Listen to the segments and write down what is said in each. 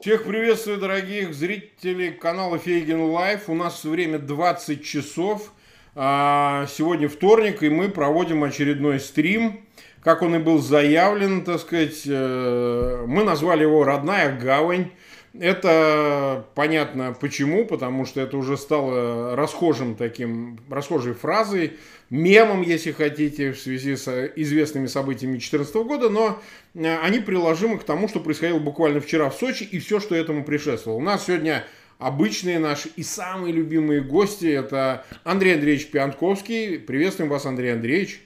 Всех приветствую, дорогих зрителей канала Фейгин Live. У нас время 20 часов. А, сегодня вторник, и мы проводим очередной стрим. Как он и был заявлен, так сказать, э, мы назвали его «Родная гавань». Это понятно почему, потому что это уже стало расхожим таким, расхожей фразой, мемом, если хотите, в связи с известными событиями 2014 года, но э, они приложимы к тому, что происходило буквально вчера в Сочи и все, что этому предшествовало. У нас сегодня обычные наши и самые любимые гости. Это Андрей Андреевич Пиантковский. Приветствуем вас, Андрей Андреевич.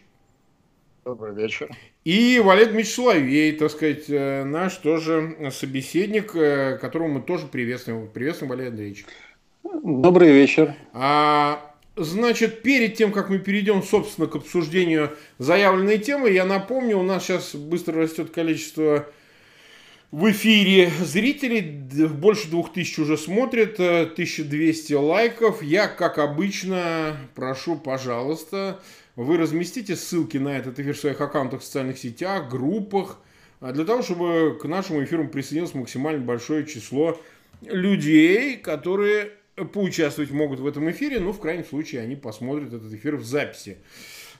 Добрый вечер. И Валерий Дмитриевич Соловей, так сказать, э, наш тоже собеседник, э, которого мы тоже приветствуем. Приветствуем, Валерий Андреевич. Добрый вечер. А, значит, перед тем, как мы перейдем, собственно, к обсуждению заявленной темы, я напомню, у нас сейчас быстро растет количество в эфире зрителей, больше двух тысяч уже смотрят, 1200 э, лайков. Я, как обычно, прошу, пожалуйста, вы разместите ссылки на этот эфир в своих аккаунтах в социальных сетях, группах, а, для того, чтобы к нашему эфиру присоединилось максимально большое число людей, которые поучаствовать могут в этом эфире, ну, в крайнем случае, они посмотрят этот эфир в записи.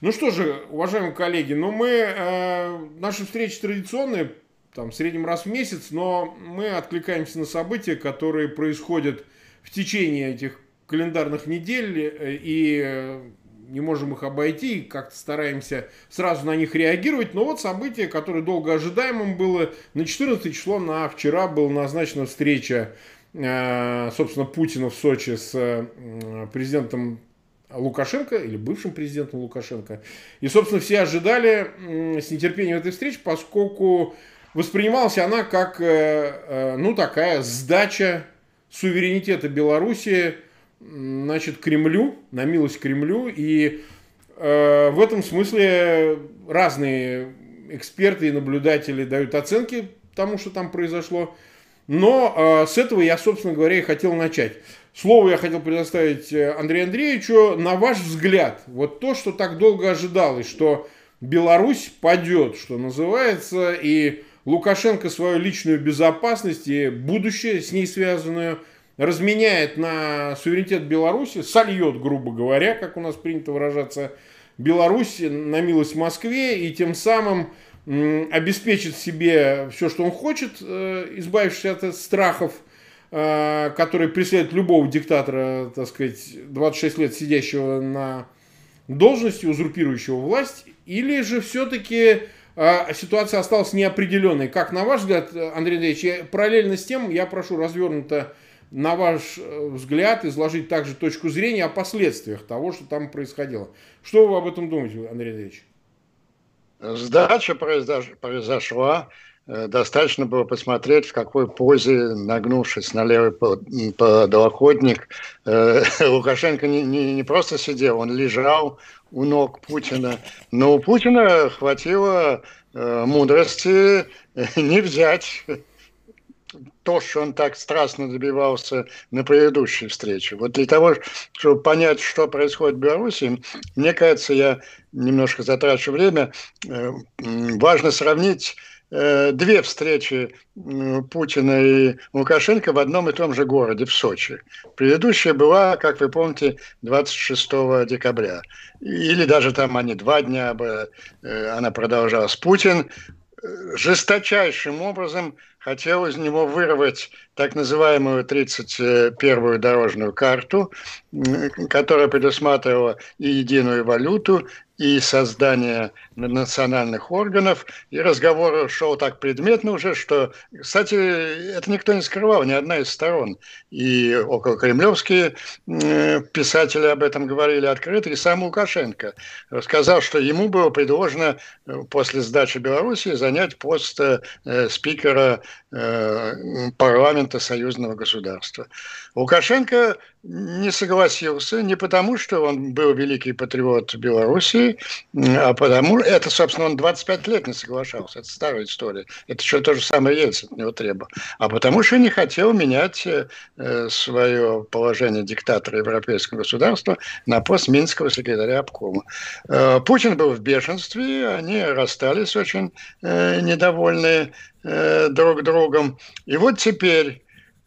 Ну что же, уважаемые коллеги, ну мы, э, наши встречи традиционные, там, в среднем раз в месяц, но мы откликаемся на события, которые происходят в течение этих календарных недель, э, и э, не можем их обойти, как-то стараемся сразу на них реагировать. Но вот событие, которое долго ожидаемым было, на 14 число, на вчера была назначена встреча, э, собственно, Путина в Сочи с э, президентом Лукашенко или бывшим президентом Лукашенко. И, собственно, все ожидали с нетерпением этой встречи, поскольку воспринималась она как, э, ну, такая сдача суверенитета Белоруссии значит, Кремлю, на милость Кремлю. И э, в этом смысле разные эксперты и наблюдатели дают оценки тому, что там произошло. Но э, с этого я, собственно говоря, и хотел начать. Слово я хотел предоставить э, Андрею Андреевичу. На ваш взгляд, вот то, что так долго ожидалось, что Беларусь падет, что называется, и Лукашенко свою личную безопасность и будущее с ней связанную – разменяет на суверенитет Беларуси, сольет, грубо говоря, как у нас принято выражаться, Беларусь на милость Москве и тем самым обеспечит себе все, что он хочет, э, избавившись от страхов, э, которые преследуют любого диктатора, так сказать, 26 лет сидящего на должности, узурпирующего власть, или же все-таки э, ситуация осталась неопределенной. Как на ваш взгляд, Андрей Андреевич, параллельно с тем я прошу развернуто на ваш э, взгляд, изложить также точку зрения о последствиях того, что там происходило. Что вы об этом думаете, Андрей Андреевич? Сдача произошла. Э, достаточно было посмотреть, в какой позе, нагнувшись на левый подлокотник, э, Лукашенко не, не, не просто сидел, он лежал у ног Путина. Но у Путина хватило мудрости не взять то, что он так страстно добивался на предыдущей встрече. Вот для того, чтобы понять, что происходит в Беларуси, мне кажется, я немножко затрачу время, э, важно сравнить э, две встречи Путина и Лукашенко в одном и том же городе, в Сочи. Предыдущая была, как вы помните, 26 декабря. Или даже там они два дня, э, она продолжалась. Путин жесточайшим образом хотел из него вырвать так называемую 31-ю дорожную карту, которая предусматривала и единую валюту, и создание национальных органов. И разговор шел так предметно уже, что, кстати, это никто не скрывал, ни одна из сторон. И около кремлевские писатели об этом говорили открыто, и сам Лукашенко рассказал, что ему было предложено э, после сдачи Беларуси занять пост э, спикера э, парламента союзного государства. Лукашенко не согласился не потому, что он был великий патриот Белоруссии, а потому, это, собственно, он 25 лет не соглашался, это старая история, это еще то же самое Ельцин от него требовал, а потому что не хотел менять э, свое положение диктатора европейского государства на пост Минского секретаря обкома. Э, Путин был в бешенстве, они расстались очень э, недовольные э, друг другом, и вот теперь,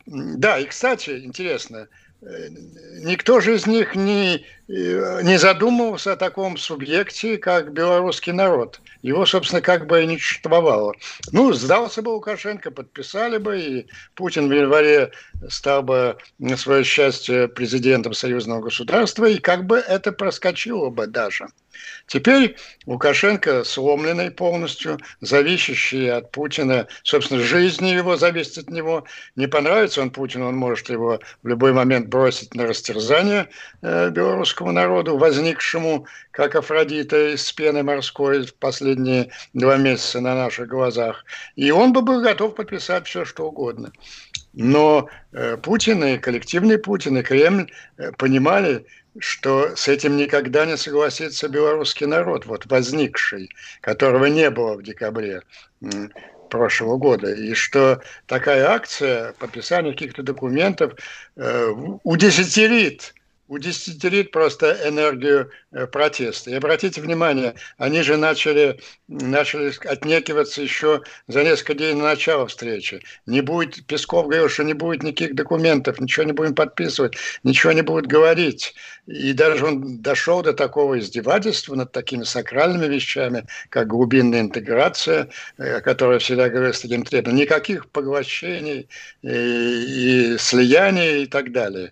да, и, кстати, интересно, никто же из них не, не задумывался о таком субъекте, как белорусский народ. Его, собственно, как бы и не существовало. Ну, сдался бы Лукашенко, подписали бы, и Путин в январе стал бы на свое счастье президентом союзного государства, и как бы это проскочило бы даже. Теперь Лукашенко сломленный полностью, зависящий от Путина, собственно, жизни его зависит от него. Не понравится он Путину, он может его в любой момент бросить на растерзание э, белорусскому народу, возникшему, как Афродита из пены морской в последние два месяца на наших глазах. И он бы был готов подписать все, что угодно. Но э, Путин и коллективный Путин и Кремль э, понимали, что с этим никогда не согласится белорусский народ, вот возникший, которого не было в декабре прошлого года, и что такая акция подписания каких-то документов э, удесятерит удесятерит просто энергию э, протеста. И обратите внимание, они же начали, начали отнекиваться еще за несколько дней на начало встречи. Не будет, Песков говорил, что не будет никаких документов, ничего не будем подписывать, ничего не будет говорить. И даже он дошел до такого издевательства над такими сакральными вещами, как глубинная интеграция, э, которая всегда говорит с таким требованием. Никаких поглощений и, и слияний и так далее.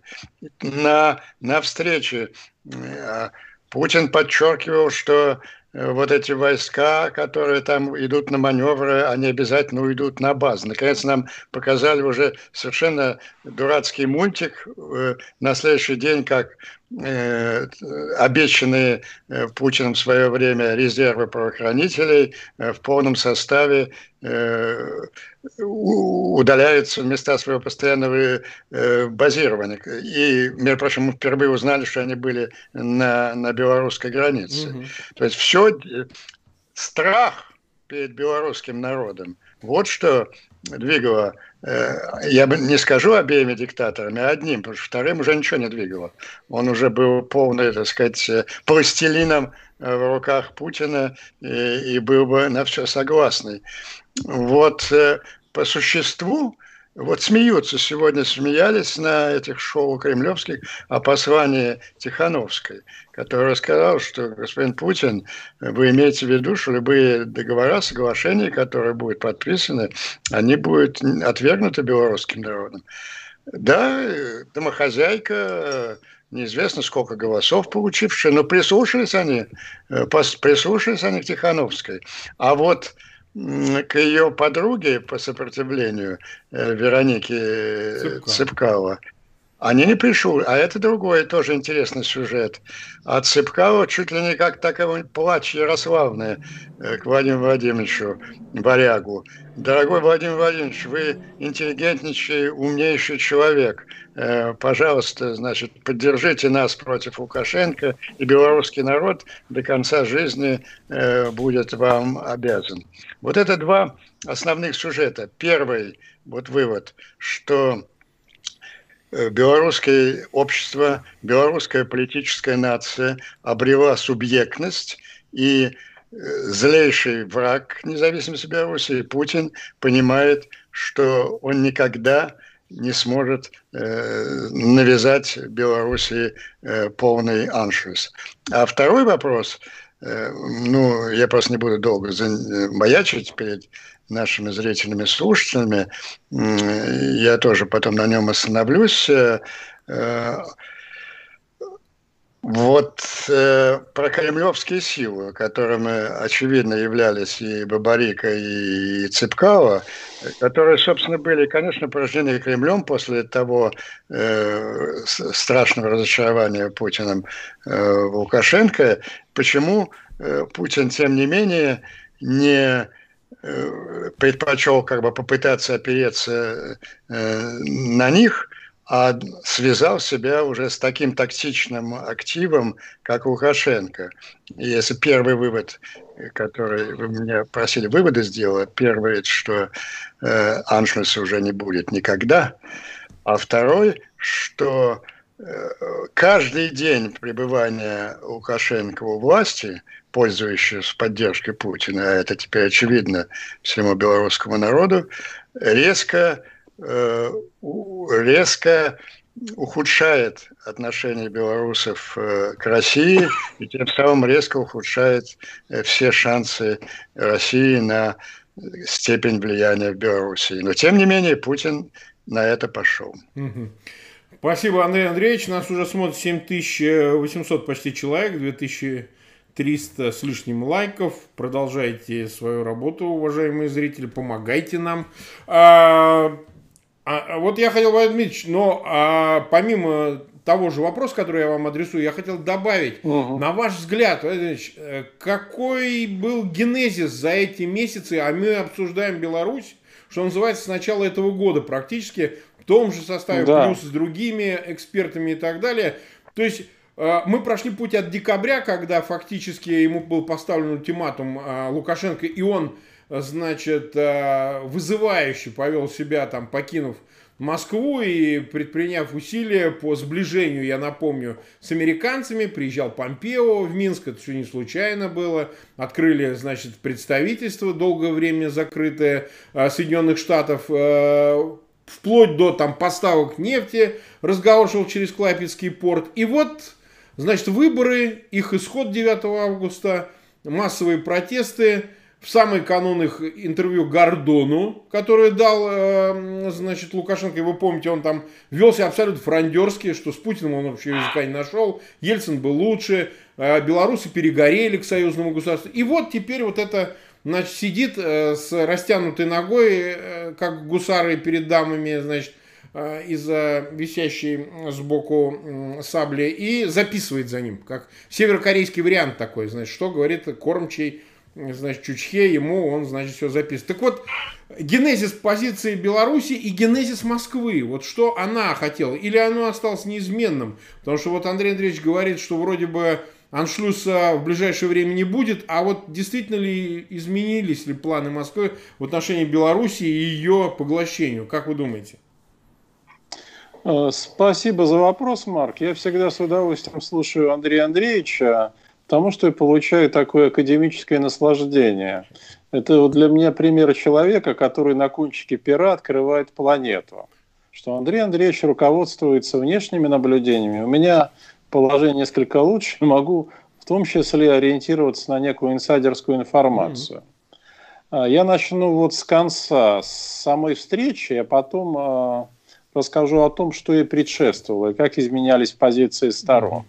На, на встрече э, Путин подчеркивал, что Э, вот эти войска, которые там идут на маневры, они обязательно уйдут на базу. Наконец нам показали уже совершенно дурацкий мультик э, на следующий день, как обещанные э, Путиным в свое время резервы правоохранителей э, в полном составе э, удаляются в места своего постоянного э, базирования. И, между прочим, мы впервые узнали, что они были на, на белорусской границе. Угу. То есть все страх перед белорусским народом. Вот что двигало, э, я бы не скажу обеими диктаторами, а одним, потому что вторым уже ничего не двигало. Он уже был полный, так сказать, э, пластилином э, в руках Путина и, и был бы на все согласный. Вот по существу вот смеются, сегодня смеялись на этих шоу кремлевских о послании Тихановской, которая сказала, что господин Путин, вы имеете в виду, что любые договора, соглашения, которые будут подписаны, они будут отвергнуты белорусским народом. Да, домохозяйка, неизвестно сколько голосов получившая, но прислушались они, э, прислушались они к Тихановской. А вот к ее подруге по сопротивлению э, Веронике Цыпкало. Цыпкало. Они не пришли, а это другой тоже интересный сюжет. А Цыпкало чуть ли не как такой плач Ярославная э, к Владимиру Владимировичу Варягу. Дорогой Владимир Владимирович, вы интеллигентнейший, умнейший человек. Э, пожалуйста, значит, поддержите нас против Лукашенко, и белорусский народ до конца жизни будет вам обязан. Вот это два основных сюжета. Первый вот вывод, что э, белорусское общество, белорусская политическая нация обрела субъектность, и э, злейший враг независимости Беларуси, Путин, понимает, что он никогда не сможет э, навязать Беларуси э, полный аншлюс. А второй вопрос – Э, ну, я просто не буду долго маячить перед нашими зрителями, слушателями. Я тоже потом на нем остановлюсь. Э, э, вот э, про кремлевские силы, которыми, очевидно, являлись и Бабарика, и, и Цыпкало, которые, собственно, были, конечно, порождены Кремлем после того э, страшного разочарования Путиным э, Лукашенко. Почему э, Путин, тем не менее, не предпочел как бы попытаться опереться э, на них – а связал себя уже с таким токсичным активом, как Лукашенко. И если первый вывод, который вы меня просили выводы сделать, первый, что э, Аншлюса уже не будет никогда, а второй, что э, каждый день пребывания Лукашенко у власти, пользующегося поддержкой Путина, а это теперь очевидно всему белорусскому народу, резко Э, резко ухудшает отношение белорусов э, к России и тем самым резко ухудшает э, все шансы России на степень влияния в Белоруссии. Но тем не менее Путин на это пошел. Спасибо, Андрей Андреевич. Нас уже смотрит 7800 почти человек, 2300 с лишним лайков. Продолжайте свою работу, уважаемые зрители, помогайте нам. А, а, а, вот я хотел, Владимир Дмитриевич, но а, помимо того же вопроса, который я вам адресую, я хотел добавить, угу. на ваш взгляд, Владимир э, какой был генезис за эти месяцы, а мы обсуждаем Беларусь, что называется, с начала этого года практически, в том же составе, да. плюс с другими экспертами и так далее. То есть э, мы прошли путь от декабря, когда фактически ему был поставлен ультиматум э, Лукашенко, и он значит, э, вызывающе повел себя, там, покинув Москву и предприняв усилия по сближению, я напомню, с американцами, приезжал Помпео в Минск, это все не случайно было, открыли, значит, представительство, долгое время закрытое Соединенных Штатов, вплоть до там поставок нефти, разговор шел через Клайпецкий порт, и вот, значит, выборы, их исход 9 августа, массовые протесты, в самый канун их интервью Гордону, который дал, э, значит, Лукашенко, вы помните, он там велся абсолютно франдерски, что с Путиным он вообще языка не нашел, Ельцин был лучше, э, белорусы перегорели к союзному государству. И вот теперь вот это, значит, сидит э, с растянутой ногой, как гусары перед дамами, значит, из-за висящей сбоку сабли и записывает за ним, как северокорейский вариант такой, значит, что говорит кормчий значит, Чучхе, ему он, значит, все записывает. Так вот, генезис позиции Беларуси и генезис Москвы, вот что она хотела, или оно осталось неизменным? Потому что вот Андрей Андреевич говорит, что вроде бы аншлюса в ближайшее время не будет, а вот действительно ли изменились ли планы Москвы в отношении Беларуси и ее поглощению? Как вы думаете? Э, спасибо за вопрос, Марк. Я всегда с удовольствием слушаю Андрея Андреевича потому что я получаю такое академическое наслаждение. Это вот для меня пример человека, который на кончике пера открывает планету. Что Андрей Андреевич руководствуется внешними наблюдениями. У меня положение несколько лучше, могу в том числе ориентироваться на некую инсайдерскую информацию. Mm-hmm. Я начну вот с конца, с самой встречи, а потом э, расскажу о том, что ей предшествовало и как изменялись позиции сторон.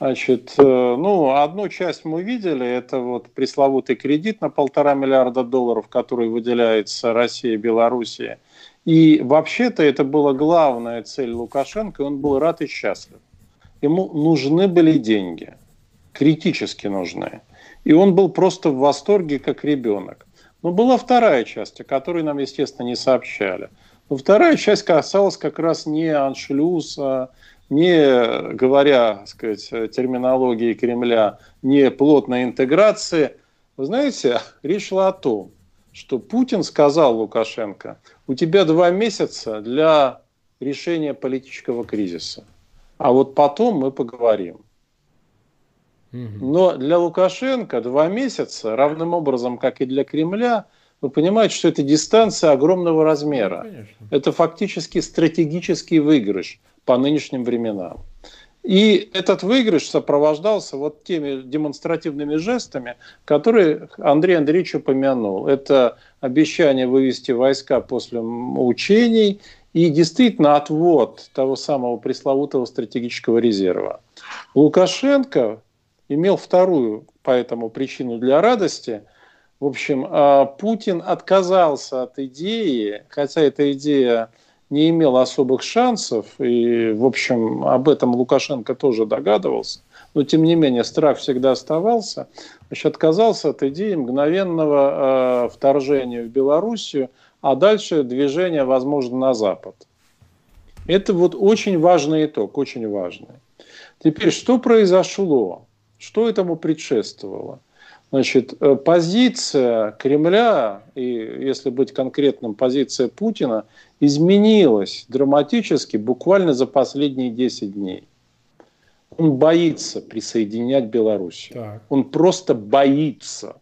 Значит, э, ну, одну часть мы видели, это вот пресловутый кредит на полтора миллиарда долларов, который выделяется России и Белоруссии. И вообще-то это была главная цель Лукашенко, и он был рад и счастлив. Ему нужны были деньги, критически нужны. И он был просто в восторге, как ребенок. Но была вторая часть, о которой нам, естественно, не сообщали. Но вторая часть касалась как раз не аншлюза, не говоря, так сказать, терминологии Кремля, не плотной интеграции. Вы знаете, речь шла о том, что Путин сказал Лукашенко, у тебя два месяца для решения политического кризиса, а вот потом мы поговорим. Но для Лукашенко два месяца, равным образом, как и для Кремля, вы понимаете, что это дистанция огромного размера. Ну, это фактически стратегический выигрыш по нынешним временам. И этот выигрыш сопровождался вот теми демонстративными жестами, которые Андрей Андреевич упомянул. Это обещание вывести войска после учений и действительно отвод того самого пресловутого стратегического резерва. Лукашенко имел вторую поэтому причину для радости. В общем, а, Путин отказался от идеи, хотя эта идея не имел особых шансов, и, в общем, об этом Лукашенко тоже догадывался, но, тем не менее, страх всегда оставался, значит, отказался от идеи мгновенного э, вторжения в Белоруссию, а дальше движение, возможно, на Запад. Это вот очень важный итог, очень важный. Теперь, что произошло? Что этому предшествовало? Значит, э, позиция Кремля, и если быть конкретным, позиция Путина изменилась драматически буквально за последние 10 дней. Он боится присоединять Беларусь. Так. Он просто боится.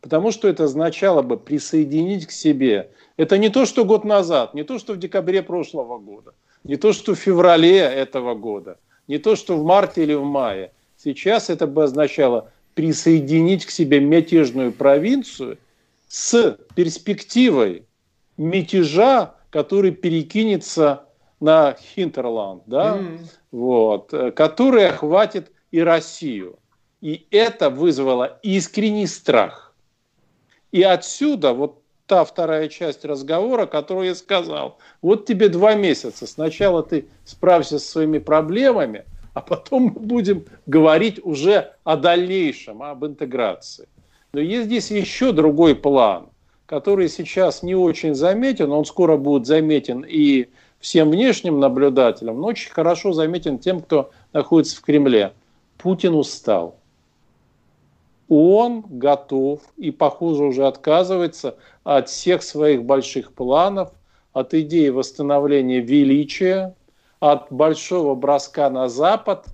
Потому что это означало бы присоединить к себе. Это не то, что год назад, не то, что в декабре прошлого года, не то, что в феврале этого года, не то, что в марте или в мае. Сейчас это бы означало присоединить к себе мятежную провинцию с перспективой мятежа, который перекинется на Хинтерланд, да, mm-hmm. вот, э, который охватит и Россию. И это вызвало искренний страх. И отсюда вот та вторая часть разговора, которую я сказал. Вот тебе два месяца. Сначала ты справься со своими проблемами, а потом мы будем говорить уже о дальнейшем, об интеграции. Но есть здесь еще другой план, который сейчас не очень заметен, он скоро будет заметен и всем внешним наблюдателям, но очень хорошо заметен тем, кто находится в Кремле. Путин устал. Он готов и, похоже, уже отказывается от всех своих больших планов, от идеи восстановления величия, от большого броска на Запад.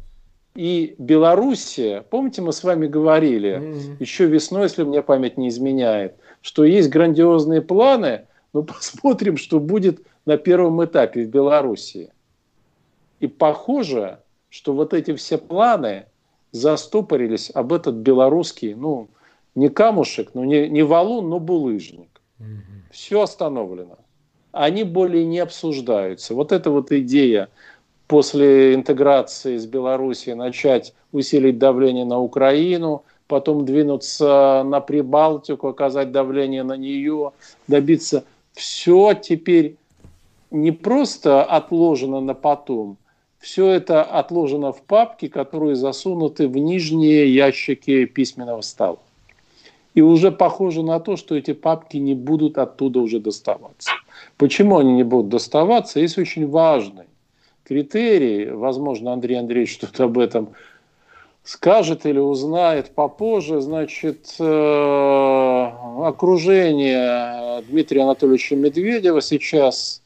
И Белоруссия, помните, мы с вами говорили mm-hmm. еще весной, если мне память не изменяет, что есть грандиозные планы, но посмотрим, что будет на первом этапе в Белоруссии. И похоже, что вот эти все планы застопорились об этот белорусский, ну, не камушек, ну, не, не валун, но булыжник. Угу. Все остановлено. Они более не обсуждаются. Вот эта вот идея после интеграции с Белоруссией начать усилить давление на Украину, потом двинуться на Прибалтику, оказать давление на нее, добиться. Все теперь не просто отложено на потом, все это отложено в папки, которые засунуты в нижние ящики письменного стола. И уже похоже на то, что эти папки не будут оттуда уже доставаться. Почему они не будут доставаться? Есть очень важный критерий. Возможно, Андрей Андреевич что-то об этом скажет или узнает попозже. Значит, э, окружение Дмитрия Анатольевича Медведева сейчас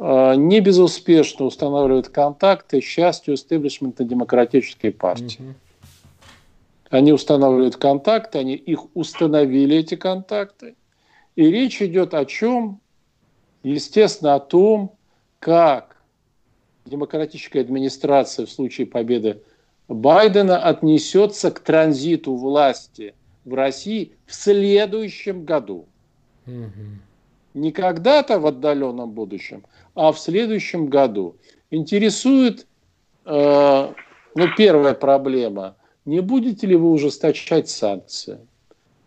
не безуспешно устанавливают контакты с частью истеблишмента демократической партии. Угу. Они устанавливают контакты, они их установили, эти контакты. И речь идет о чем? Естественно, о том, как демократическая администрация в случае победы Байдена отнесется к транзиту власти в России в следующем году. Угу. Не когда-то в отдаленном будущем, а в следующем году. Интересует, э, ну, первая проблема, не будете ли вы ужесточать санкции?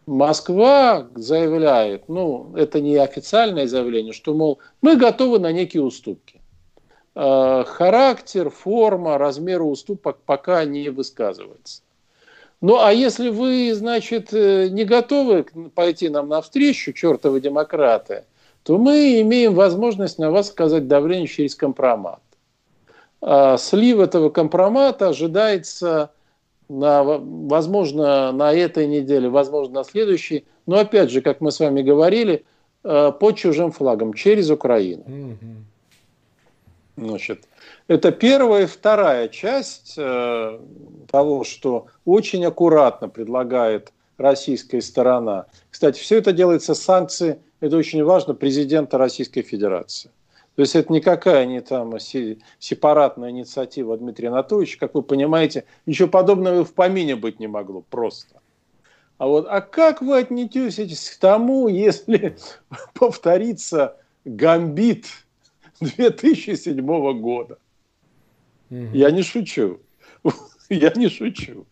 Москва заявляет, ну, это не официальное заявление, что, мол, мы готовы на некие уступки. Э, характер, форма, размер уступок пока не высказывается. Ну, а если вы, значит, э, не готовы пойти нам навстречу, чертовы демократы, то мы имеем возможность на вас сказать давление через компромат. А слив этого компромата ожидается, на, возможно, на этой неделе, возможно, на следующей, но опять же, как мы с вами говорили, э, под чужим флагом, через Украину. Значит, это первая и вторая часть э, того, что очень аккуратно предлагает российская сторона. Кстати, все это делается санкции это очень важно, президента Российской Федерации. То есть это никакая не там сепаратная инициатива Дмитрия Анатольевича, как вы понимаете, ничего подобного в помине быть не могло, просто. А вот, а как вы отнесетесь к тому, если повторится гамбит 2007 года? Угу. Я не шучу. Я не шучу.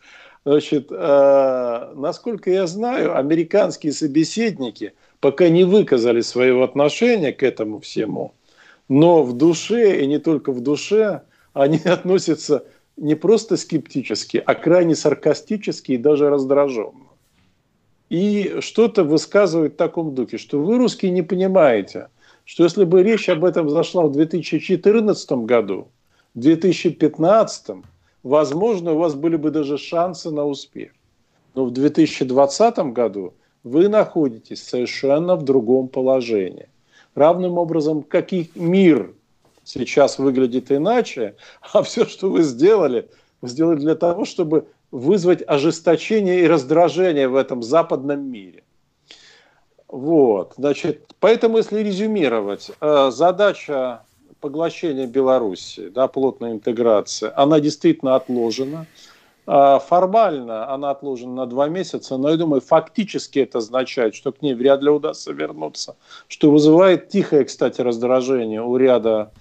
Значит, э, насколько я знаю, американские собеседники – пока не выказали своего отношения к этому всему, но в душе, и не только в душе, они относятся не просто скептически, а крайне саркастически и даже раздраженно. И что-то высказывают в таком духе, что вы, русские, не понимаете, что если бы речь об этом зашла в 2014 году, в 2015, возможно, у вас были бы даже шансы на успех. Но в 2020 году вы находитесь совершенно в другом положении. Равным образом, как и мир сейчас выглядит иначе, а все, что вы сделали, вы сделали для того, чтобы вызвать ожесточение и раздражение в этом западном мире. Вот, значит, поэтому, если резюмировать, э, задача поглощения Беларуси, да, плотная интеграция, она действительно отложена. Э, формально она отложена на два месяца, но я думаю, фактически это означает, что к ней вряд ли удастся вернуться, что вызывает тихое, кстати, раздражение у ряда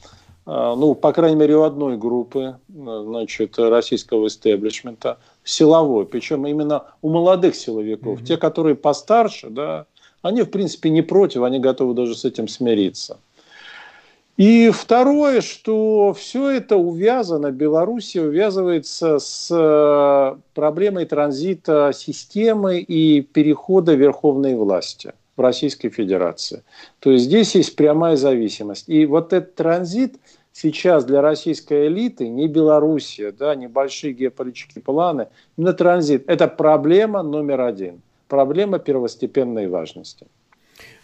а, ну, по крайней мере, у одной группы значит, российского истеблишмента, силовой, причем именно у молодых силовиков, mm-hmm. те, которые постарше, да, они, в принципе, не против, они готовы даже с этим смириться. И второе, что все это увязано, Белоруссия увязывается с э, проблемой транзита системы и перехода верховной власти в Российской Федерации. То есть здесь есть прямая зависимость. И вот этот транзит – сейчас для российской элиты не Белоруссия, да, не большие геополитические планы, на транзит. Это проблема номер один. Проблема первостепенной важности.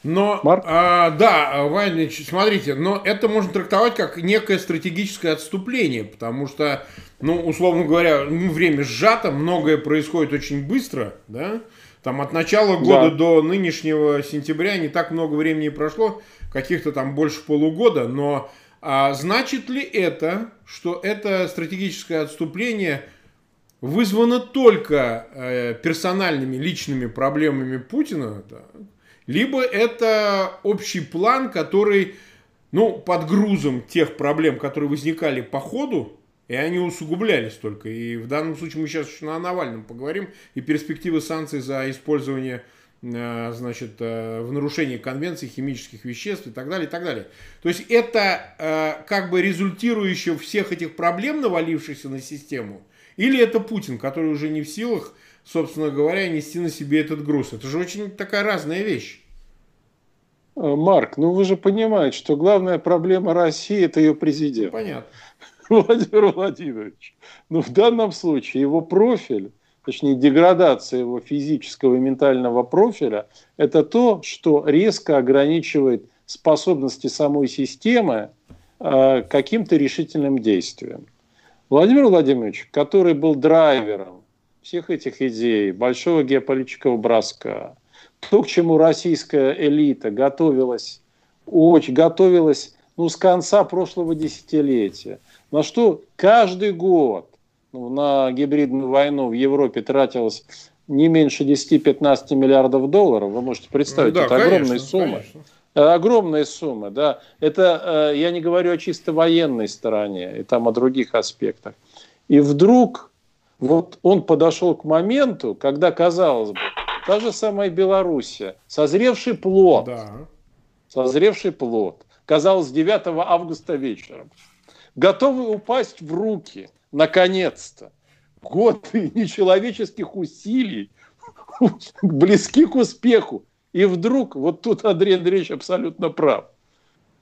Но, Марк? А, да, Вайнович, смотрите, но это можно трактовать как некое стратегическое отступление, потому что, ну, условно говоря, ну, время сжато, многое происходит очень быстро, да, там от начала года да. до нынешнего сентября не так много времени прошло, каких-то там больше полугода, но а значит ли это, что это стратегическое отступление вызвано только э, персональными личными проблемами Путина, да, либо это общий план, который, ну, под грузом тех проблем, которые возникали по ходу, и они усугублялись только. И в данном случае мы сейчас еще на Навальном поговорим, и перспективы санкций за использование Э, значит, э, в нарушении конвенции химических веществ и так далее, и так далее. То есть это э, как бы результирующее всех этих проблем, навалившихся на систему, или это Путин, который уже не в силах, собственно говоря, нести на себе этот груз. Это же очень такая разная вещь. Марк, ну вы же понимаете, что главная проблема России – это ее президент. Понятно. Владимир Владимирович. Ну, в данном случае его профиль точнее деградация его физического и ментального профиля, это то, что резко ограничивает способности самой системы э, каким-то решительным действием. Владимир Владимирович, который был драйвером всех этих идей, большого геополитического броска, то, к чему российская элита готовилась, очень готовилась ну, с конца прошлого десятилетия, на что каждый год ну, на гибридную войну в Европе тратилось не меньше 10-15 миллиардов долларов. Вы можете представить, ну, да, это конечно, огромные суммы. Конечно. Огромные суммы, да. Это э, я не говорю о чисто военной стороне и там о других аспектах. И вдруг вот он подошел к моменту, когда, казалось бы, та же самая Белоруссия, созревший плод, да. созревший плод, казалось, 9 августа вечером, готовый упасть в руки – наконец-то, годы нечеловеческих усилий близки к успеху. И вдруг, вот тут Андрей Андреевич абсолютно прав,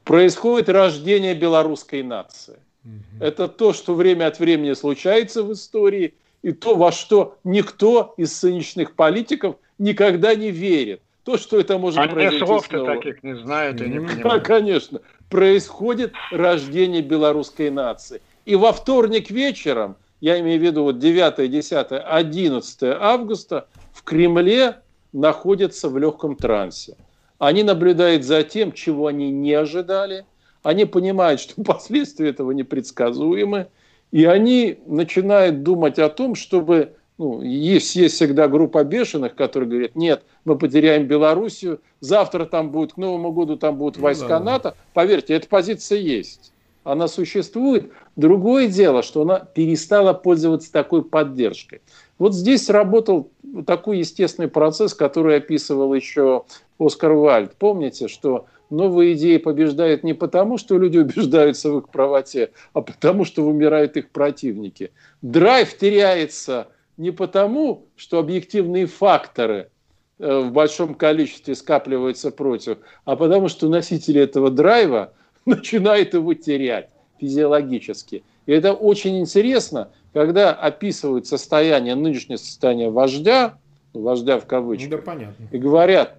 происходит рождение белорусской нации. Угу. Это то, что время от времени случается в истории, и то, во что никто из нынешних политиков никогда не верит. То, что это может Они произойти слов таких не знают и не понимают. Да, конечно. Происходит рождение белорусской нации. И во вторник вечером, я имею в виду вот 9, 10, 11 августа, в Кремле находятся в легком трансе. Они наблюдают за тем, чего они не ожидали. Они понимают, что последствия этого непредсказуемы. И они начинают думать о том, чтобы... Ну, есть, есть всегда группа бешеных, которые говорят, нет, мы потеряем Белоруссию, завтра там будет, к Новому году там будут ну войска ну, да, НАТО. Поверьте, эта позиция есть она существует. Другое дело, что она перестала пользоваться такой поддержкой. Вот здесь работал такой естественный процесс, который описывал еще Оскар Вальд. Помните, что новые идеи побеждают не потому, что люди убеждаются в их правоте, а потому, что вымирают их противники. Драйв теряется не потому, что объективные факторы э, в большом количестве скапливается против, а потому что носители этого драйва начинают его терять физиологически. И это очень интересно, когда описывают состояние, нынешнее состояние вождя, вождя в кавычках, да, понятно. и говорят,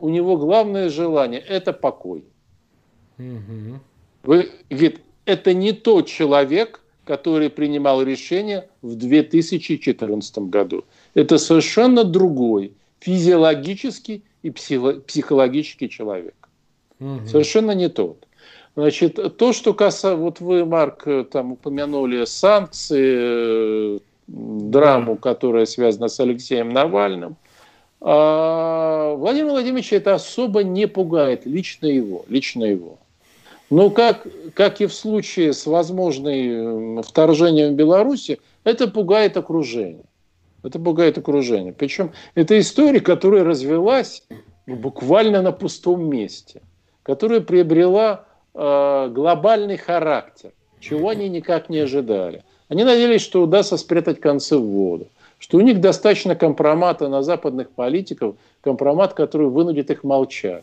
у него главное желание – это покой. Угу. Вы, говорит, это не тот человек, который принимал решение в 2014 году. Это совершенно другой физиологический и психологический человек. Угу. Совершенно не тот. Значит, то, что касается, вот вы, Марк, там упомянули санкции, драму, которая связана с Алексеем Навальным, Владимир Владимирович это особо не пугает, лично его, лично его. Но как, как и в случае с возможным вторжением в Беларуси, это пугает окружение. Это пугает окружение. Причем это история, которая развелась буквально на пустом месте, которая приобрела э, глобальный характер, чего они никак не ожидали. Они надеялись, что удастся спрятать концы в воду, что у них достаточно компромата на западных политиков, компромат, который вынудит их молчать.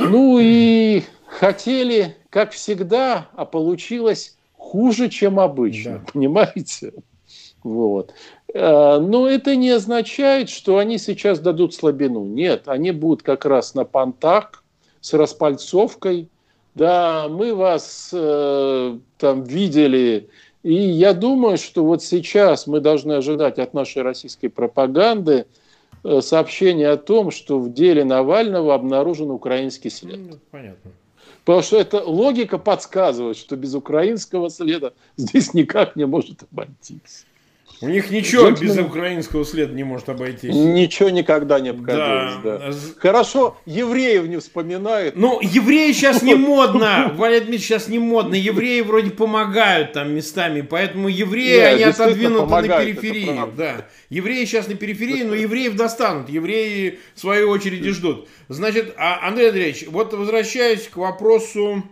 Ну и хотели, как всегда, а получилось хуже, чем обычно, да. понимаете? Вот. Э, но это не означает, что они сейчас дадут слабину. Нет, они будут как раз на понтах с распальцовкой. Да, мы вас э, там видели. И я думаю, что вот сейчас мы должны ожидать от нашей российской пропаганды э, сообщения о том, что в деле Навального обнаружен украинский след. Ну, понятно. Потому что эта логика подсказывает, что без украинского следа здесь никак не может обойтись. У них ничего Женщина... без украинского следа не может обойтись. Ничего никогда не обходилось, да. да. Хорошо, евреев не вспоминают. Ну, евреи сейчас не модно. Валерий Дмитриевич, сейчас не модно. Евреи вроде помогают там местами, поэтому евреи, Нет, они отодвинуты на периферии. Да. Евреи сейчас на периферии, но евреев достанут. Евреи в свою очередь ждут. Значит, а, Андрей Андреевич, вот возвращаясь к вопросу,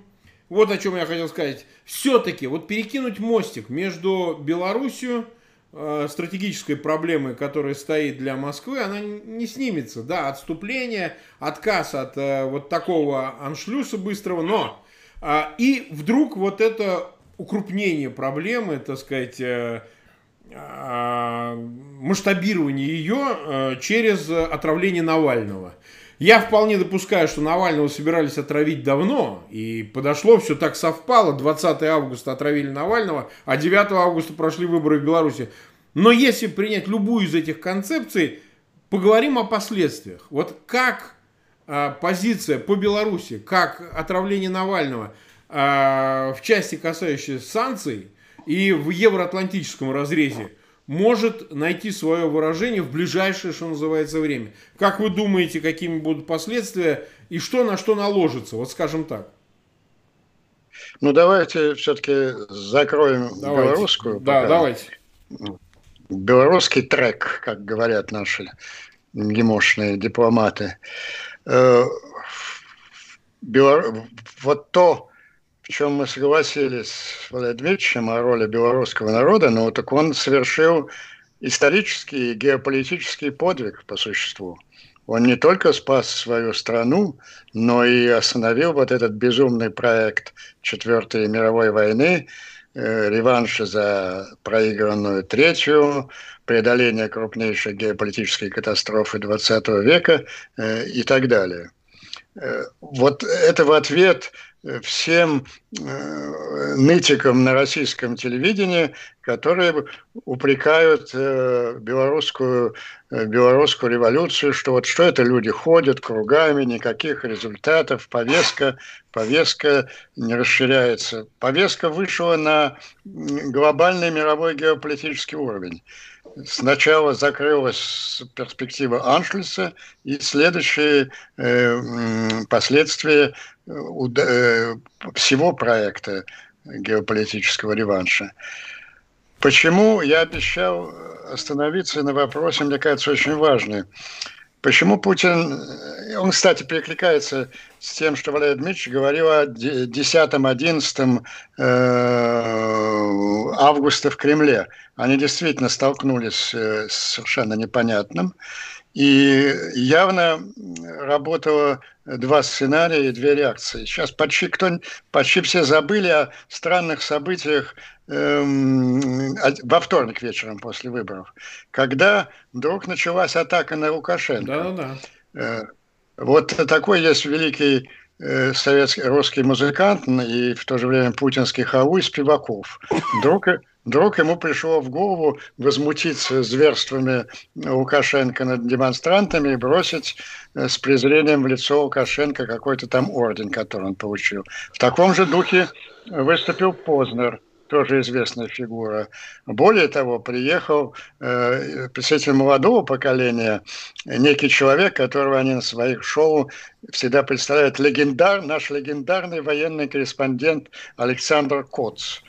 вот о чем я хотел сказать. Все-таки вот перекинуть мостик между Белоруссией Э, стратегической проблемы, которая стоит для Москвы, она не снимется. Да, отступление, отказ от э, вот такого аншлюса быстрого, но э, и вдруг вот это укрупнение проблемы, так сказать, э, э, масштабирование ее э, через отравление Навального. Я вполне допускаю, что Навального собирались отравить давно, и подошло, все так совпало, 20 августа отравили Навального, а 9 августа прошли выборы в Беларуси. Но если принять любую из этих концепций, поговорим о последствиях. Вот как э, позиция по Беларуси, как отравление Навального э, в части, касающейся санкций и в евроатлантическом разрезе, может найти свое выражение в ближайшее, что называется, время. Как вы думаете, какими будут последствия и что на что наложится? Вот скажем так. Ну, давайте все-таки закроем давайте. белорусскую. Да, пока. давайте. Белорусский трек, как говорят наши гемошные дипломаты. Э, Белор... Вот то, чем мы согласились с Владимировичем о роли белорусского народа, ну так он совершил исторический и геополитический подвиг по существу. Он не только спас свою страну, но и остановил вот этот безумный проект Четвертой мировой войны, э, реванша за проигранную третью, преодоление крупнейшей геополитической катастрофы XX века э, и так далее. Э, вот это в ответ всем э, нытикам на российском телевидении, которые упрекают э, белорусскую, э, белорусскую революцию, что вот что это люди ходят кругами, никаких результатов, повестка, повестка не расширяется. Повестка вышла на глобальный мировой геополитический уровень сначала закрылась перспектива Аншлиса, и следующие э, последствия э, э, всего проекта геополитического реванша. Почему я обещал остановиться на вопросе, мне кажется, очень важный. Почему Путин, он, кстати, перекликается с тем, что Валерий Дмитриевич говорил о 10-11 э, августа в Кремле. Они действительно столкнулись э, с совершенно непонятным. И явно работало два сценария и две реакции. Сейчас почти, кто, почти все забыли о странных событиях эм, во вторник вечером после выборов, когда вдруг началась атака на Лукашенко. Да-да-да. Э, вот такой есть великий э, советский русский музыкант и в то же время путинский хауй Спиваков. Вдруг Вдруг ему пришло в голову возмутиться зверствами Лукашенко над демонстрантами и бросить э, с презрением в лицо Лукашенко какой-то там орден, который он получил. В таком же духе выступил Познер, тоже известная фигура. Более того, приехал э, представитель молодого поколения, некий человек, которого они на своих шоу всегда представляют, легендар, наш легендарный военный корреспондент Александр Коц.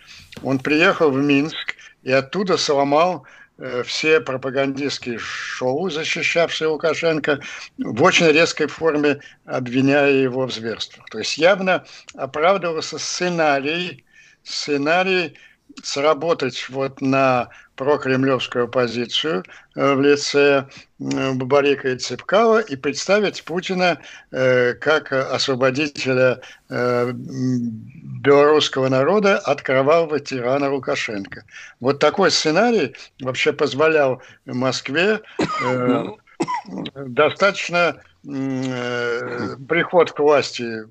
Он приехал в Минск и оттуда сломал э, все пропагандистские шоу, защищавшие Лукашенко, в очень резкой форме обвиняя его в зверствах. То есть явно оправдывался сценарий, сценарий сработать вот на прокремлевскую оппозицию э, в лице Бабарика и Цепкала и представить Путина э, как освободителя э, белорусского народа от кровавого тирана Лукашенко. Вот такой сценарий вообще позволял Москве достаточно приход к власти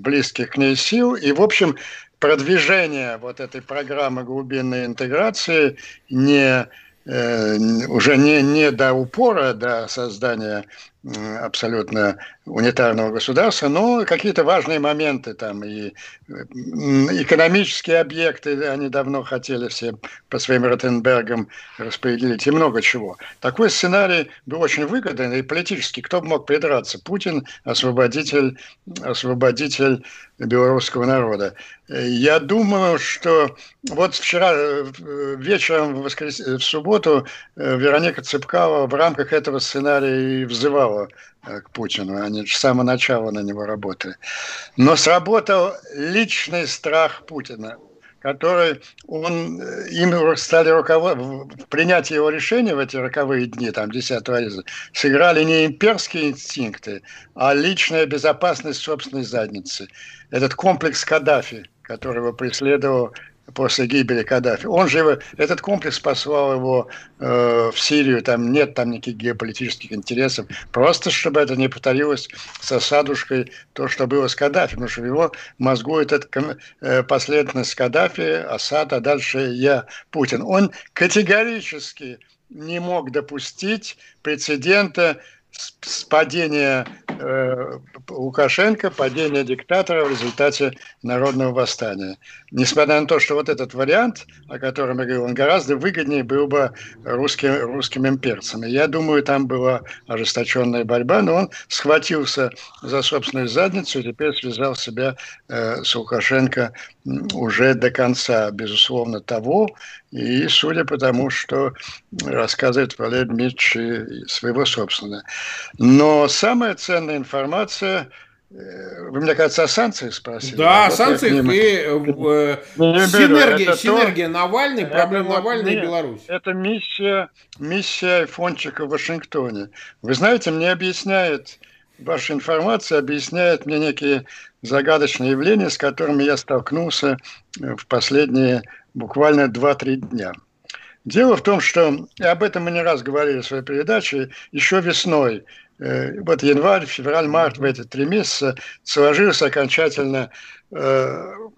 близких к ней сил и, в общем, продвижение вот этой программы глубинной интеграции не э, уже не, не до упора, до создания абсолютно унитарного государства, но какие-то важные моменты там и экономические объекты они давно хотели все по своим Ротенбергам распределить и много чего. Такой сценарий был очень выгоден и политически. Кто бы мог придраться? Путин, освободитель, освободитель белорусского народа. Я думаю, что вот вчера вечером в, воскрес... в субботу э, Вероника Цыпкава в рамках этого сценария и взывала Э, к Путину. Они с самого начала на него работали. Но сработал личный страх Путина, который он, э, им стали руковод... принять его решение в эти роковые дни, там, 10 реза, сыграли не имперские инстинкты, а личная безопасность собственной задницы. Этот комплекс Каддафи, которого преследовал после гибели Каддафи. Он же, этот комплекс послал его э, в Сирию, там нет там никаких геополитических интересов, просто чтобы это не повторилось с осадушкой то, что было с Каддафи, потому что в его мозгу это э, последовательность Каддафи, Асад, а дальше я, Путин. Он категорически не мог допустить прецедента с падения э, Лукашенко, падения диктатора в результате народного восстания. Несмотря на то, что вот этот вариант, о котором я говорил, он гораздо выгоднее был бы русским, русским имперцам. И я думаю, там была ожесточенная борьба, но он схватился за собственную задницу и теперь связал себя э, с Лукашенко уже до конца, безусловно, того, и судя по тому, что рассказывает Валерий Дмитриевич своего собственного. Но самая ценная информация э, вы, мне кажется, о санкциях спросили. Да, о санкциях и э, э, синергия, синергия то, Навальный, проблем Навальный и Беларусь. Это миссия, миссия айфончика в Вашингтоне. Вы знаете, мне объясняет, ваша информация объясняет мне некие загадочные явления, с которыми я столкнулся в последние буквально 2-3 дня. Дело в том, что, и об этом мы не раз говорили в своей передаче, еще весной, э, вот январь, февраль, март, в эти три месяца сложился окончательно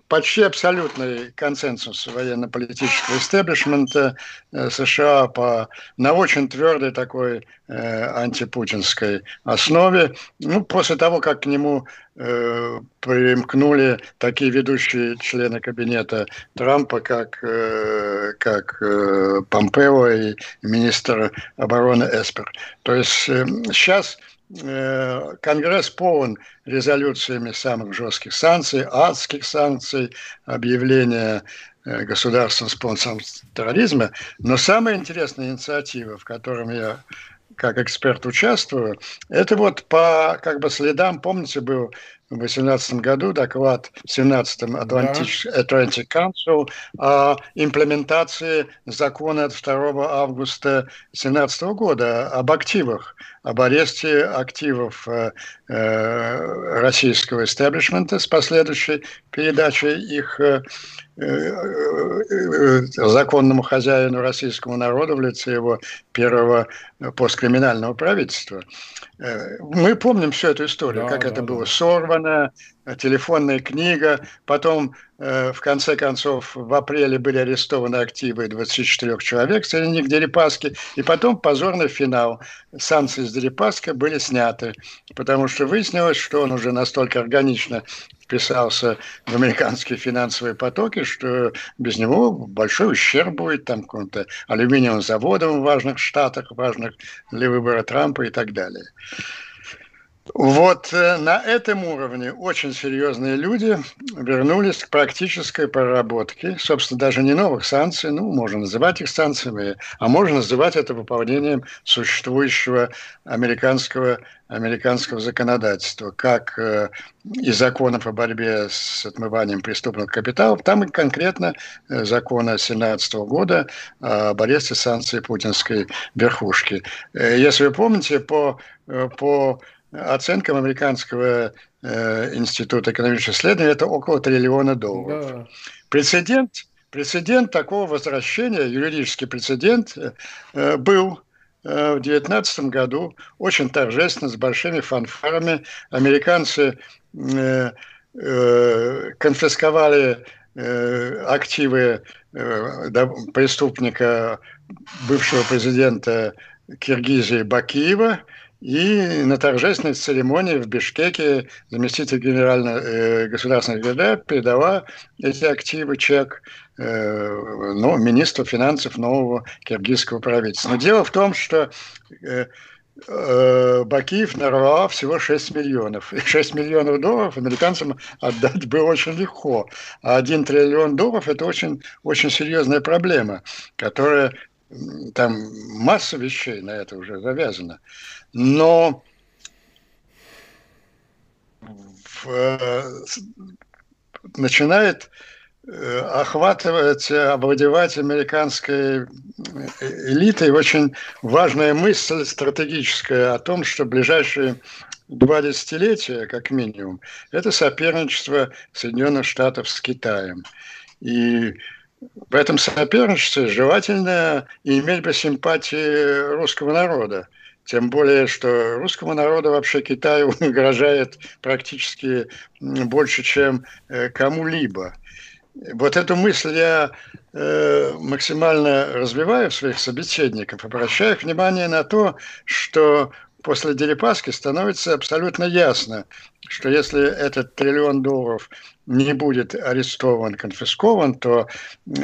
почти абсолютный консенсус военно-политического истеблишмента э, США по, на очень твердой такой э, антипутинской основе. Ну, после того, как к нему э, примкнули такие ведущие члены кабинета Трампа, как, э, как э, Помпео и министр обороны Эспер. То есть э, сейчас э, Конгресс полон резолюциями самых жестких санкций, адских санкций, объявления э, государственным спонсором терроризма. Но самая интересная инициатива, в котором я как эксперт участвую, это вот по как бы следам, помните, был в 2018 году доклад в 17-м Atlantic, Atlantic Council о имплементации закона от 2 августа 2017 года об активах, об аресте активов э, э, российского истеблишмента с последующей передачей их э, законному хозяину российскому народу в лице его первого посткриминального правительства. Мы помним всю эту историю, да, как да, это да. было сорвано, телефонная книга, потом э, в конце концов в апреле были арестованы активы 24 человек, среди них Дерипаски, и потом позорный финал. Санкции с Дерипаска были сняты, потому что выяснилось, что он уже настолько органично вписался в американские финансовые потоки, что без него большой ущерб будет там каким-то алюминиевым заводам в важных штатах, важных для выбора Трампа и так далее. Вот э, на этом уровне очень серьезные люди вернулись к практической проработке, собственно, даже не новых санкций, ну, можно называть их санкциями, а можно называть это выполнением существующего американского, американского законодательства, как э, и законов о борьбе с отмыванием преступных капиталов, там и конкретно э, закона 2017 года об аресте санкций путинской верхушки. Если вы помните, по, по оценкам американского э, института экономических исследований это около триллиона долларов. Да. Прецедент, прецедент такого возвращения, юридический прецедент э, был э, в 2019 году очень торжественно, с большими фанфарами. Американцы э, э, конфисковали э, активы э, преступника, бывшего президента Киргизии Бакиева – и на торжественной церемонии в Бишкеке заместитель генерального э, государственного секретаря передала эти активы чек э, ну, министру финансов нового киргизского правительства. Но дело в том, что э, э, Бакиев нарвал всего 6 миллионов. И 6 миллионов долларов американцам отдать было очень легко. А 1 триллион долларов – это очень, очень серьезная проблема, которая там масса вещей на это уже завязана но в, э, начинает э, охватывать, овладевать американской элитой очень важная мысль стратегическая о том, что ближайшие два десятилетия, как минимум, это соперничество Соединенных Штатов с Китаем. И в этом соперничестве желательно иметь бы симпатии русского народа. Тем более, что русскому народу вообще Китай угрожает практически больше, чем э, кому-либо. Вот эту мысль я э, максимально развиваю в своих собеседников, обращаю внимание на то, что после Дерипаски становится абсолютно ясно, что если этот триллион долларов не будет арестован, конфискован, то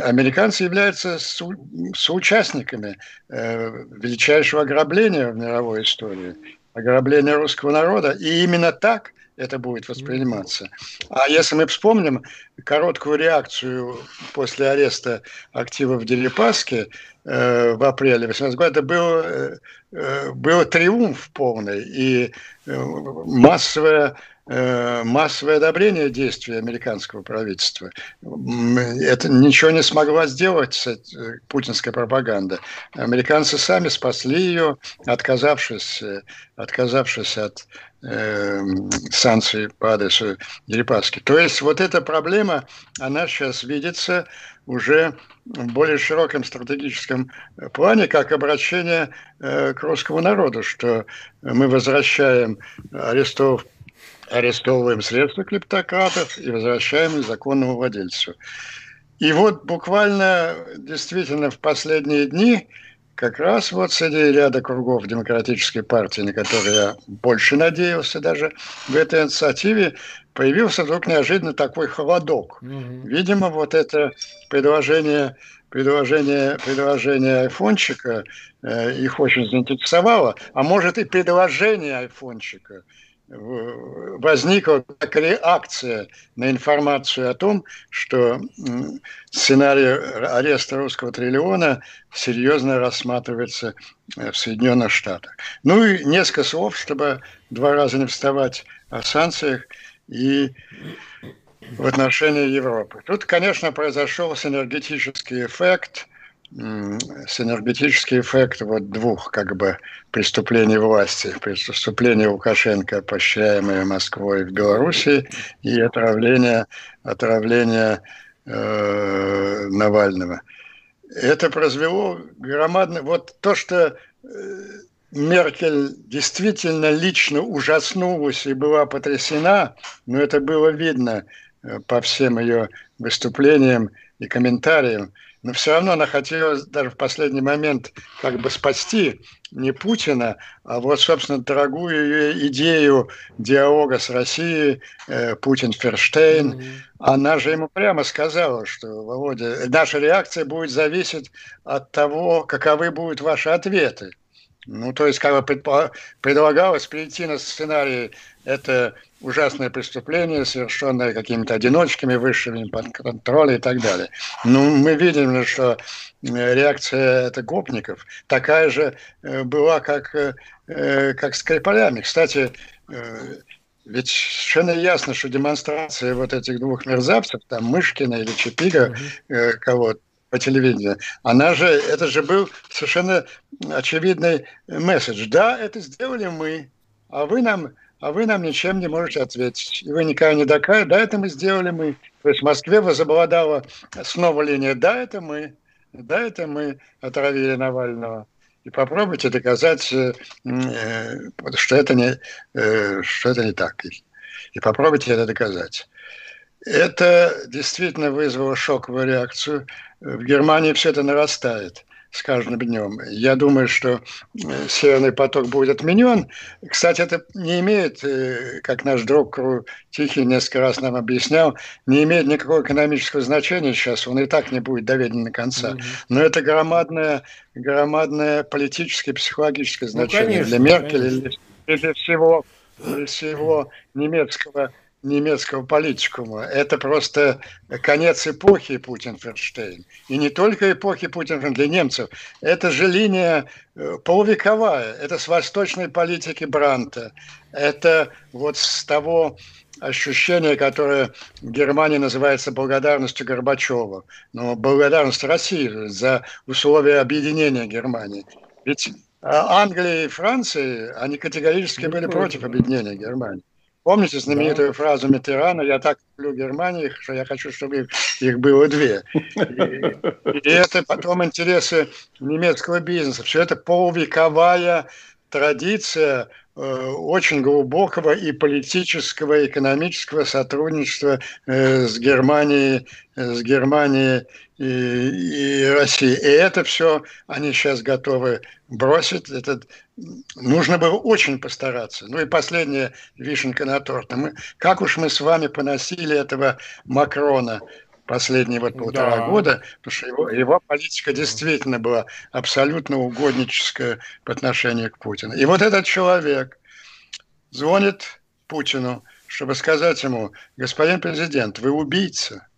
американцы являются со соучастниками э, величайшего ограбления в мировой истории, ограбления русского народа. И именно так это будет восприниматься. А если мы вспомним короткую реакцию после ареста активов Дерипаски э, в апреле 18 года, это был, э, э, был триумф полный и э, массовая массовое одобрение действий американского правительства. Это ничего не смогла сделать э, путинская пропаганда. Американцы сами спасли ее, отказавшись, э, отказавшись от э, санкций по адресу Дерипаски. То есть вот эта проблема, она сейчас видится уже в более широком стратегическом плане, как обращение э, к русскому народу, что мы возвращаем арестов арестовываем средства клептократов и возвращаем их законному владельцу. И вот буквально действительно в последние дни как раз вот среди ряда кругов Демократической партии, на которые я больше надеялся даже в этой инициативе, появился вдруг неожиданно такой холодок. Угу. Видимо, вот это предложение предложение, предложение айфончика э, их очень заинтересовало, а может и предложение айфончика – возникла как реакция на информацию о том, что сценарий ареста русского триллиона серьезно рассматривается э, в Соединенных Штатах. Ну и несколько слов, чтобы два раза не вставать о санкциях и в отношении Европы. Тут, конечно, произошел синергетический эффект, синергетический эффект вот двух как бы преступлений власти. Преступление Лукашенко, поощряемое Москвой в Беларуси, и отравление, отравление э, Навального. Это произвело громадное... Вот то, что э, Меркель действительно лично ужаснулась и была потрясена, но это было видно э, по всем ее выступлениям и комментариям. Но все равно она хотела даже в последний момент как бы спасти не Путина, а вот, собственно, дорогую идею диалога с Россией, э, Путин-Ферштейн. Mm-hmm. Она же ему прямо сказала, что, Володя, наша реакция будет зависеть от того, каковы будут ваши ответы. Ну, то есть, как бы предлагалось перейти на сценарий это ужасное преступление, совершенное какими-то одиночками, высшими под контролем и так далее. Ну, мы видим, что э, реакция это гопников такая же э, была, как, э, как с Скрипалями. Кстати, ведь совершенно ясно, что демонстрация вот этих двух мерзавцев, там Мышкина или Чепига, кого-то, по телевидению, она же, это же был совершенно очевидный месседж. Да, это сделали мы, а вы нам, а вы нам ничем не можете ответить. И вы никогда не докажете, да, это мы сделали мы. То есть в Москве возобладала снова линия, да, это мы, да, это мы отравили Навального. И попробуйте доказать, э, э, что это не, э, что это не так. И попробуйте это доказать. Это действительно вызвало шоковую реакцию в Германии все это нарастает с каждым днем. Я думаю, что э, Северный поток будет отменен. Кстати, это не имеет, э, как наш друг Тихий несколько раз нам объяснял, не имеет никакого экономического значения сейчас. Он и так не будет доведен до конца. Но это громадное, громадное политическое, психологическое ну, значение ну, конечно, для Меркель или, или всего, или всего немецкого немецкого политикума. Это просто конец эпохи Путин-Ферштейн. И не только эпохи Путин для немцев. Это же линия э, полувековая. Это с восточной политики Бранта. Это вот с того ощущения, которое в Германии называется благодарностью Горбачева. Но благодарность России за условия объединения Германии. Ведь а, Англия и Франция, они категорически были против объединения Германии. Помните знаменитую да. фразу Митерана «Я так люблю Германию, что я хочу, чтобы их, их было две». И, и это потом интересы немецкого бизнеса. Все это полувековая традиция э, очень глубокого и политического, и экономического сотрудничества э, с Германией, с Германией и, и Россией. И это все они сейчас готовы бросить. Это нужно было очень постараться. Ну и последняя вишенка на торте. Мы, как уж мы с вами поносили этого Макрона последние вот полтора да. года, потому что его, его политика действительно была абсолютно угодническая по отношению к Путину. И вот этот человек звонит Путину, чтобы сказать ему, господин президент, вы убийца.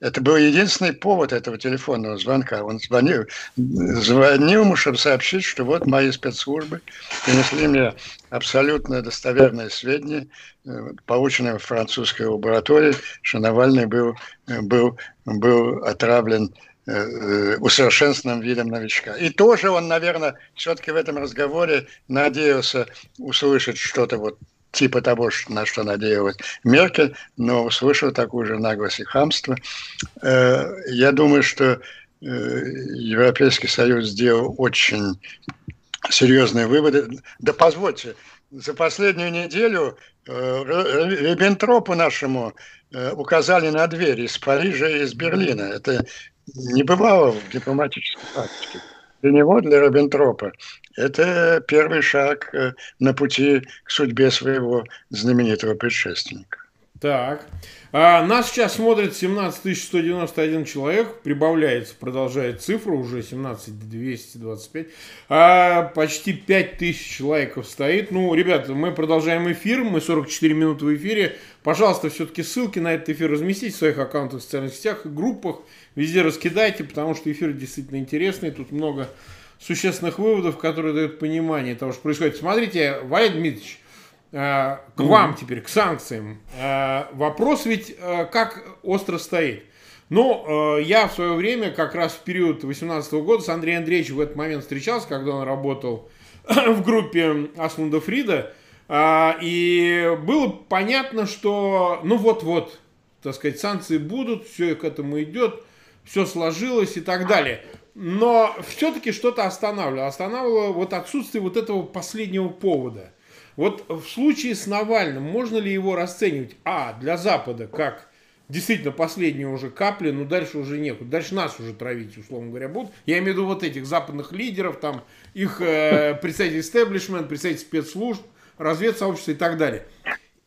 Это был единственный повод этого телефонного звонка. Он звонил, звонил ему, чтобы сообщить, что вот мои спецслужбы принесли мне абсолютно достоверные сведения, э, полученные в французской лаборатории, что Навальный был, был, был отравлен э, усовершенствованным видом новичка. И тоже он, наверное, все-таки в этом разговоре надеялся услышать что-то вот типа того, на что надеялась Меркель, но услышал такую же наглость и хамство. Э, я думаю, что э, Европейский Союз сделал очень серьезные выводы. Да позвольте, за последнюю неделю э, Риббентропу нашему указали на двери из Парижа и из Берлина. Это не бывало в дипломатической практике. Для него, для Риббентропа, это первый шаг э, на пути к судьбе своего знаменитого предшественника. Так. А, нас сейчас смотрит 17 191 человек, прибавляется, продолжает цифра, уже 17 225. А, почти 5 тысяч лайков стоит. Ну, ребята, мы продолжаем эфир, мы 44 минуты в эфире. Пожалуйста, все-таки ссылки на этот эфир разместите в своих аккаунтах в социальных сетях и группах. Везде раскидайте, потому что эфир действительно интересный. Тут много существенных выводов, которые дают понимание того, что происходит. Смотрите, Валерий Дмитриевич, к вам теперь, к санкциям. Вопрос ведь как остро стоит. Ну, я в свое время, как раз в период 2018 года, с Андреем Андреевичем в этот момент встречался, когда он работал в группе Асмунда Фрида. И было понятно, что ну вот-вот, так сказать, санкции будут, все к этому идет, все сложилось и так далее. Но все-таки что-то останавливало. Останавливало вот отсутствие вот этого последнего повода. Вот в случае с Навальным можно ли его расценивать, а, для Запада, как действительно последняя уже капля, но дальше уже некуда. Дальше нас уже травить, условно говоря, будут. Я имею в виду вот этих западных лидеров, там, их э, представителей истеблишмент, представителей спецслужб, разведсообщества и так далее.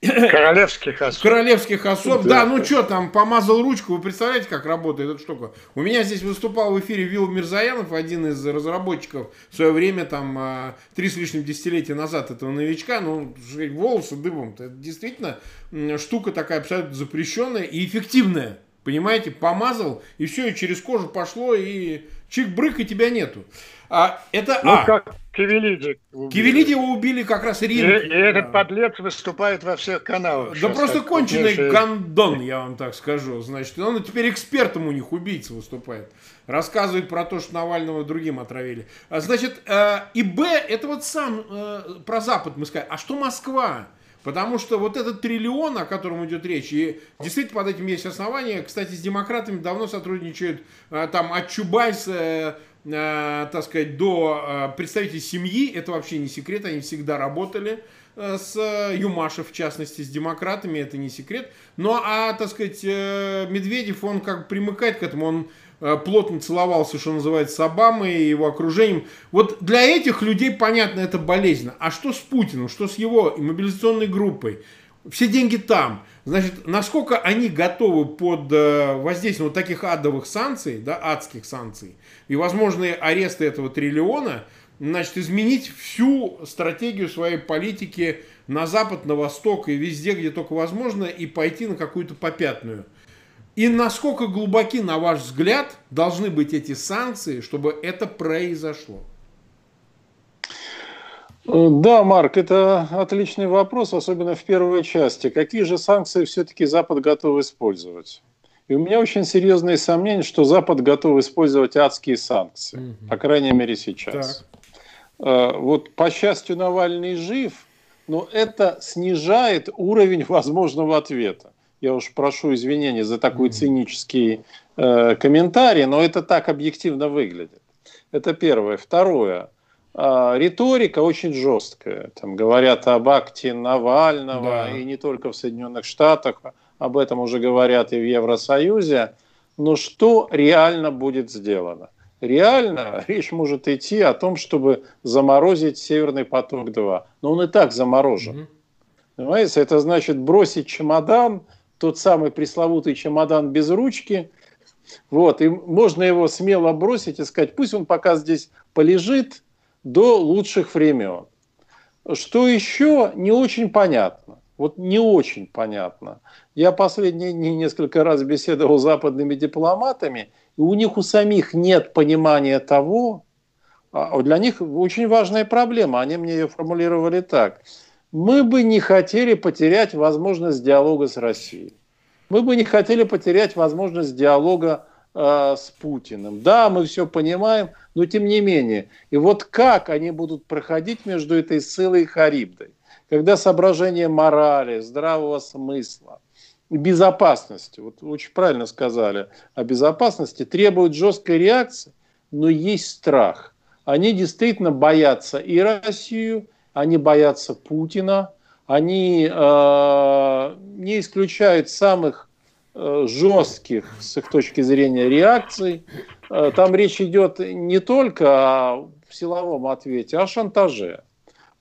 Королевских особ. Королевских особ. Да, ну что там, помазал ручку. Вы представляете, как работает эта штука? У меня здесь выступал в эфире Вил Мирзаянов, один из разработчиков в свое время, там, а, три с лишним десятилетия назад этого новичка. Ну, волосы дыбом. Это действительно штука такая абсолютно запрещенная и эффективная. Понимаете, помазал, и все, и через кожу пошло, и чик-брык, и тебя нету. А, это ну, а. как Кивелиди. Кивелиди его убили как раз Рим. И, и этот подлец выступает во всех каналах. Да просто конченый крупнейший... гандон, я вам так скажу. Значит, он теперь экспертом у них убийца выступает. Рассказывает про то, что Навального другим отравили. А, значит, э, и Б, это вот сам э, про Запад мы сказали. А что Москва? Потому что вот этот триллион, о котором идет речь, и действительно под этим есть основания. Кстати, с демократами давно сотрудничают э, там от Чубайса э, так сказать, до э, представителей семьи, это вообще не секрет, они всегда работали э, с Юмашев, в частности, с демократами, это не секрет. Ну, а, так сказать, э, Медведев, он как примыкает к этому, он э, плотно целовался, что называется, с Обамой и его окружением. Вот для этих людей, понятно, это болезненно. А что с Путиным, что с его мобилизационной группой? Все деньги там. Значит, насколько они готовы под э, воздействием вот таких адовых санкций, да, адских санкций, и возможные аресты этого триллиона, значит, изменить всю стратегию своей политики на запад, на восток и везде, где только возможно, и пойти на какую-то попятную. И насколько глубоки, на ваш взгляд, должны быть эти санкции, чтобы это произошло? Да, Марк, это отличный вопрос, особенно в первой части. Какие же санкции все-таки Запад готов использовать? И у меня очень серьезные сомнения, что Запад готов использовать адские санкции, угу. по крайней мере сейчас. Так. Вот, по счастью, Навальный жив, но это снижает уровень возможного ответа. Я уж прошу извинения за такой угу. цинический э, комментарий, но это так объективно выглядит. Это первое. Второе – риторика очень жесткая. Там говорят об акте Навального, да. и не только в Соединенных Штатах, об этом уже говорят и в Евросоюзе. Но что реально будет сделано? Реально речь может идти о том, чтобы заморозить Северный поток-2. Но он и так заморожен. Угу. Понимаете, это значит бросить чемодан, тот самый пресловутый чемодан без ручки. Вот, и можно его смело бросить и сказать, пусть он пока здесь полежит, до лучших времен. Что еще не очень понятно. Вот не очень понятно. Я последние дни несколько раз беседовал с западными дипломатами, и у них у самих нет понимания того, а для них очень важная проблема, они мне ее формулировали так. Мы бы не хотели потерять возможность диалога с Россией. Мы бы не хотели потерять возможность диалога э, с Путиным. Да, мы все понимаем, но тем не менее. И вот как они будут проходить между этой Сылой и Харибдой, когда соображение морали, здравого смысла, безопасности, вот очень правильно сказали о безопасности, требуют жесткой реакции, но есть страх. Они действительно боятся и Россию, они боятся Путина, они э, не исключают самых жестких с их точки зрения реакций. Э, там речь идет не только о силовом ответе, а о шантаже.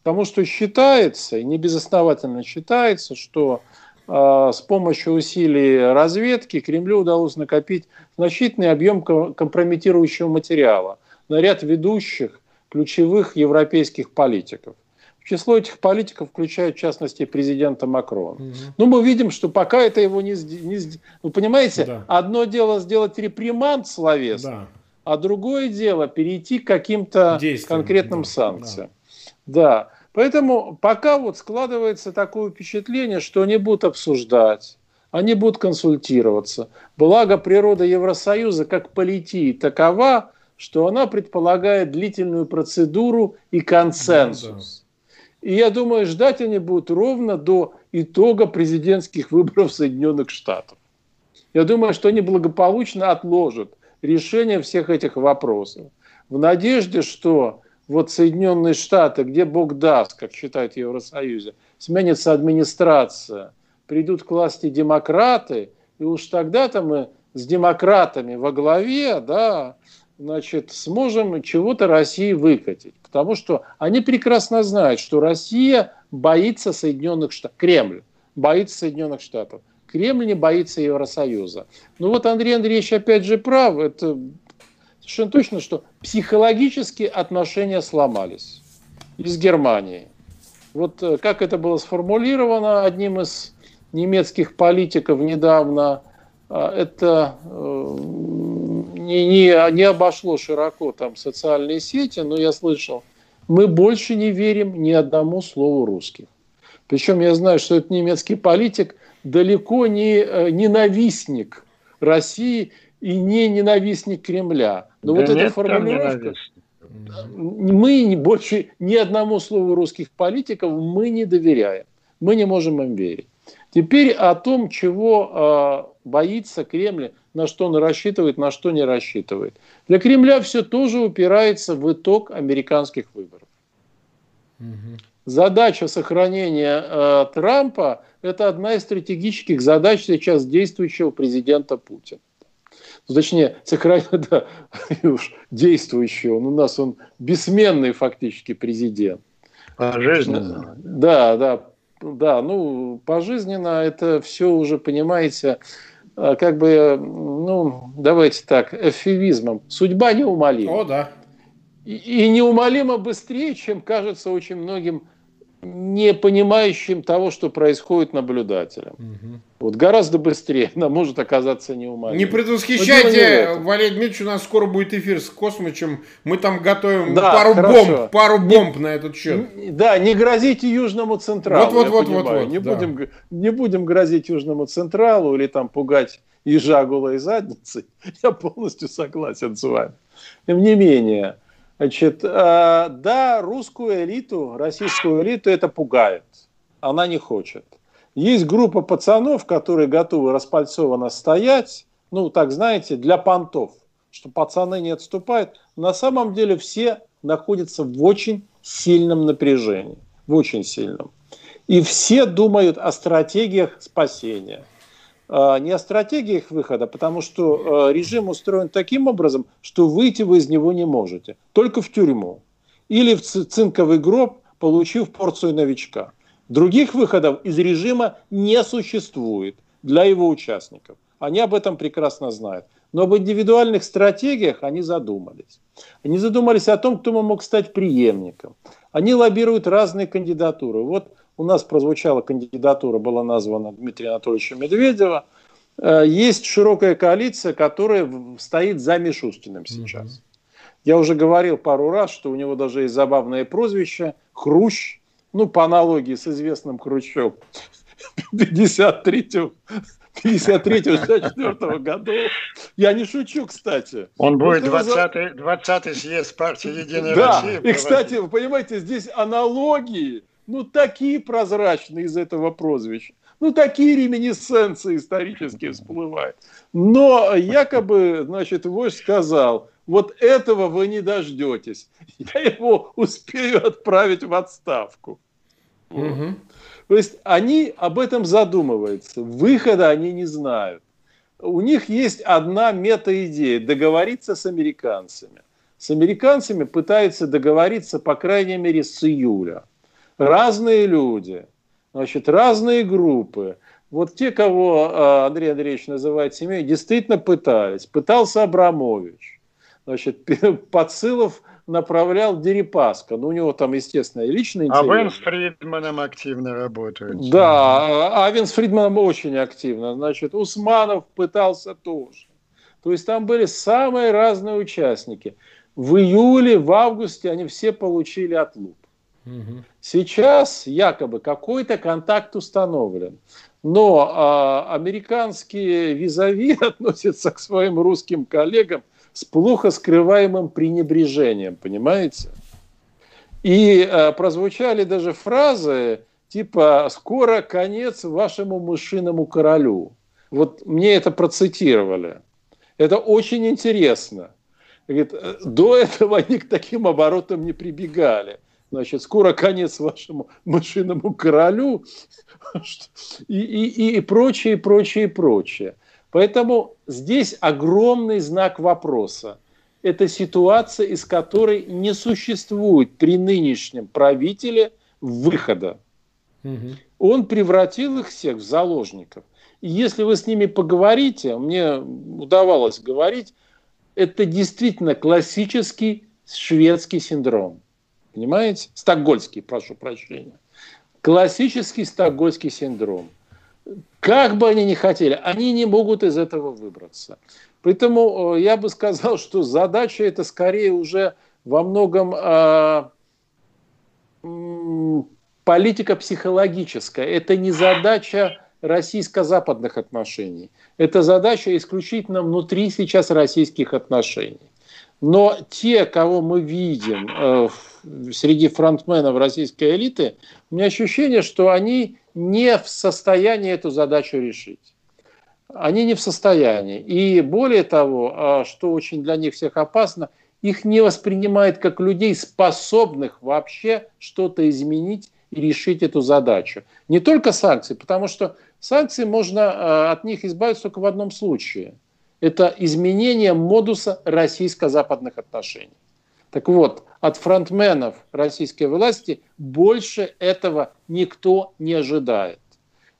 Потому что считается, и не безосновательно считается, что э, с помощью усилий разведки Кремлю удалось накопить значительный объем компрометирующего материала на ряд ведущих ключевых европейских политиков число этих политиков включает, в частности, президента Макрона. Угу. Ну, мы видим, что пока это его не... не ну, понимаете, да. одно дело сделать реприманд словесный, да. а другое дело перейти к каким-то конкретным да. санкциям. Да. да. Поэтому пока вот складывается такое впечатление, что они будут обсуждать, они будут консультироваться. Благо природа Евросоюза как политии такова, что она предполагает длительную процедуру и консенсус. И я думаю, ждать они будут ровно до итога президентских выборов Соединенных Штатов. Я думаю, что они благополучно отложат решение всех этих вопросов. В надежде, что вот Соединенные Штаты, где Бог даст, как считают в Евросоюзе, сменится администрация, придут к власти демократы, и уж тогда-то мы с демократами во главе, да, значит, сможем чего-то России выкатить. Потому что они прекрасно знают, что Россия боится Соединенных Штатов, Кремль боится Соединенных Штатов. Кремль не боится Евросоюза. Ну вот Андрей Андреевич опять же прав, это совершенно точно, что психологические отношения сломались из Германии. Вот э, как это было сформулировано одним из немецких политиков недавно, э, это э, не, не, не обошло широко там социальные сети, но я слышал, мы больше не верим ни одному слову русских. Причем я знаю, что этот немецкий политик далеко не э, ненавистник России и не ненавистник Кремля. Но да вот эта формулировка... Мы больше ни одному слову русских политиков мы не доверяем. Мы не можем им верить. Теперь о том, чего э, боится Кремль, на что он рассчитывает, на что не рассчитывает. Для Кремля все тоже упирается в итог американских выборов. Угу. Задача сохранения э, Трампа – это одна из стратегических задач сейчас действующего президента Путина. Ну, точнее, сохранить, да, уж действующего. Он у нас он бессменный фактически президент. Пожизненно. Да, да, да, ну, пожизненно это все уже, понимаете, как бы, ну, давайте так, эвфемизмом. Судьба неумолима. О, да. И, и неумолимо быстрее, чем кажется очень многим не понимающим того, что происходит наблюдателям. Угу. Вот гораздо быстрее она может оказаться неумолимой. Не предвосхищайте, Валерий Дмитриевич, у нас скоро будет эфир с Космичем. Мы там готовим да, пару хорошо. бомб, пару бомб не, на этот счет. Да, не грозите Южному Централу. Вот, вот, вот, вот, вот. Не, да. будем, не будем грозить Южному Централу или там пугать ежа голой задницей. Я полностью согласен с вами. Тем не менее, Значит, э, да, русскую элиту, российскую элиту это пугает. Она не хочет. Есть группа пацанов, которые готовы распальцованно стоять, ну, так знаете, для понтов, что пацаны не отступают. На самом деле все находятся в очень сильном напряжении, в очень сильном. И все думают о стратегиях спасения. А, не о стратегиях выхода, потому что а, режим устроен таким образом, что выйти вы из него не можете, только в тюрьму или в цинковый гроб, получив порцию новичка. Других выходов из режима не существует для его участников. Они об этом прекрасно знают. Но об индивидуальных стратегиях они задумались. Они задумались о том, кто мог стать преемником. Они лоббируют разные кандидатуры. Вот у нас прозвучала кандидатура, была названа Дмитрия Анатольевича Медведева. Э, есть широкая коалиция, которая стоит за Мишустиным сейчас. Угу. Я уже говорил пару раз, что у него даже есть забавное прозвище Хрущ, ну, по аналогии с известным Хрущевым 53 53-64 году. Я не шучу, кстати. Он будет 20-й 20 съезд партии «Единая да. Россия». И, кстати, вы понимаете, здесь аналогии ну, такие прозрачные из этого прозвища. Ну, такие реминесценции исторические всплывают. Но якобы, значит, вождь сказал, вот этого вы не дождетесь. Я его успею отправить в отставку. Угу. То есть они об этом задумываются. Выхода они не знают. У них есть одна мета-идея – договориться с американцами. С американцами пытаются договориться, по крайней мере, с июля разные люди, значит, разные группы. Вот те, кого а, Андрей Андреевич называет семьей, действительно пытались. Пытался Абрамович. Значит, Подсылов направлял Дерипаска. Ну, у него там, естественно, личный интерес. А Вен с Фридманом активно работает. Да, а Вен с Фридманом очень активно. Значит, Усманов пытался тоже. То есть там были самые разные участники. В июле, в августе они все получили отлуп. Сейчас якобы какой-то контакт установлен. Но а, американские визави относятся к своим русским коллегам с плохо скрываемым пренебрежением, понимаете? И а, прозвучали даже фразы типа «скоро конец вашему мышиному королю». Вот мне это процитировали. Это очень интересно. Говорит, до этого они к таким оборотам не прибегали. Значит, скоро конец вашему мышиному королю и, и, и прочее, прочее, прочее. Поэтому здесь огромный знак вопроса. Это ситуация, из которой не существует при нынешнем правителе выхода. Угу. Он превратил их всех в заложников. И если вы с ними поговорите, мне удавалось говорить, это действительно классический шведский синдром. Понимаете? Стокгольский, прошу прощения. Классический стокгольский синдром. Как бы они ни хотели, они не могут из этого выбраться. Поэтому э, я бы сказал, что задача это скорее уже во многом э, политика психологическая. Это не задача российско-западных отношений. Это задача исключительно внутри сейчас российских отношений. Но те, кого мы видим э, среди фронтменов российской элиты, у меня ощущение, что они не в состоянии эту задачу решить. Они не в состоянии. И более того, э, что очень для них всех опасно, их не воспринимают как людей, способных вообще что-то изменить и решить эту задачу. Не только санкции, потому что санкции можно э, от них избавиться только в одном случае – это изменение модуса российско-западных отношений. Так вот, от фронтменов российской власти больше этого никто не ожидает.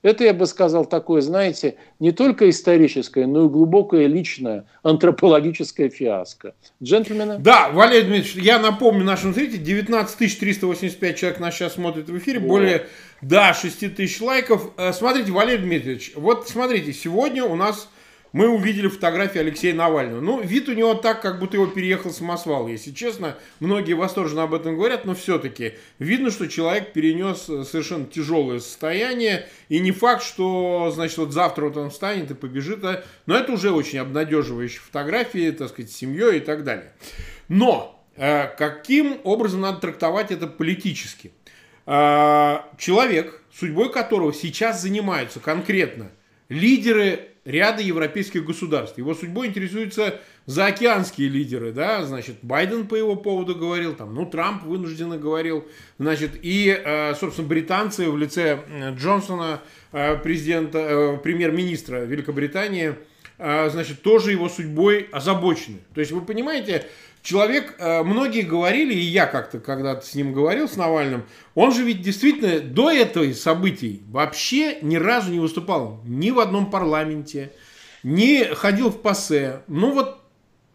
Это, я бы сказал, такое, знаете, не только историческое, но и глубокое личное антропологическое фиаско. Джентльмены? Да, Валерий Дмитриевич, я напомню нашим зрителям, 19 385 человек нас сейчас смотрит в эфире, О. более, да, 6 тысяч лайков. Э, смотрите, Валерий Дмитриевич, вот смотрите, сегодня у нас мы увидели фотографии Алексея Навального. Ну, вид у него так, как будто его переехал самосвал. Если честно, многие восторженно об этом говорят, но все-таки видно, что человек перенес э, совершенно тяжелое состояние. И не факт, что, значит, вот завтра вот он встанет и побежит. А, но это уже очень обнадеживающие фотографии, так сказать, с семьей и так далее. Но э, каким образом надо трактовать это политически? Э, человек, судьбой которого сейчас занимаются конкретно лидеры ряда европейских государств. Его судьбой интересуются заокеанские лидеры, да, значит, Байден по его поводу говорил, там, ну, Трамп вынужденно говорил, значит, и, э, собственно, британцы в лице Джонсона, э, президента, э, премьер-министра Великобритании, значит, тоже его судьбой озабочены. То есть, вы понимаете, человек, э, многие говорили, и я как-то когда-то с ним говорил, с Навальным, он же ведь действительно до этого событий вообще ни разу не выступал ни в одном парламенте, не ходил в ПАСЕ. Ну вот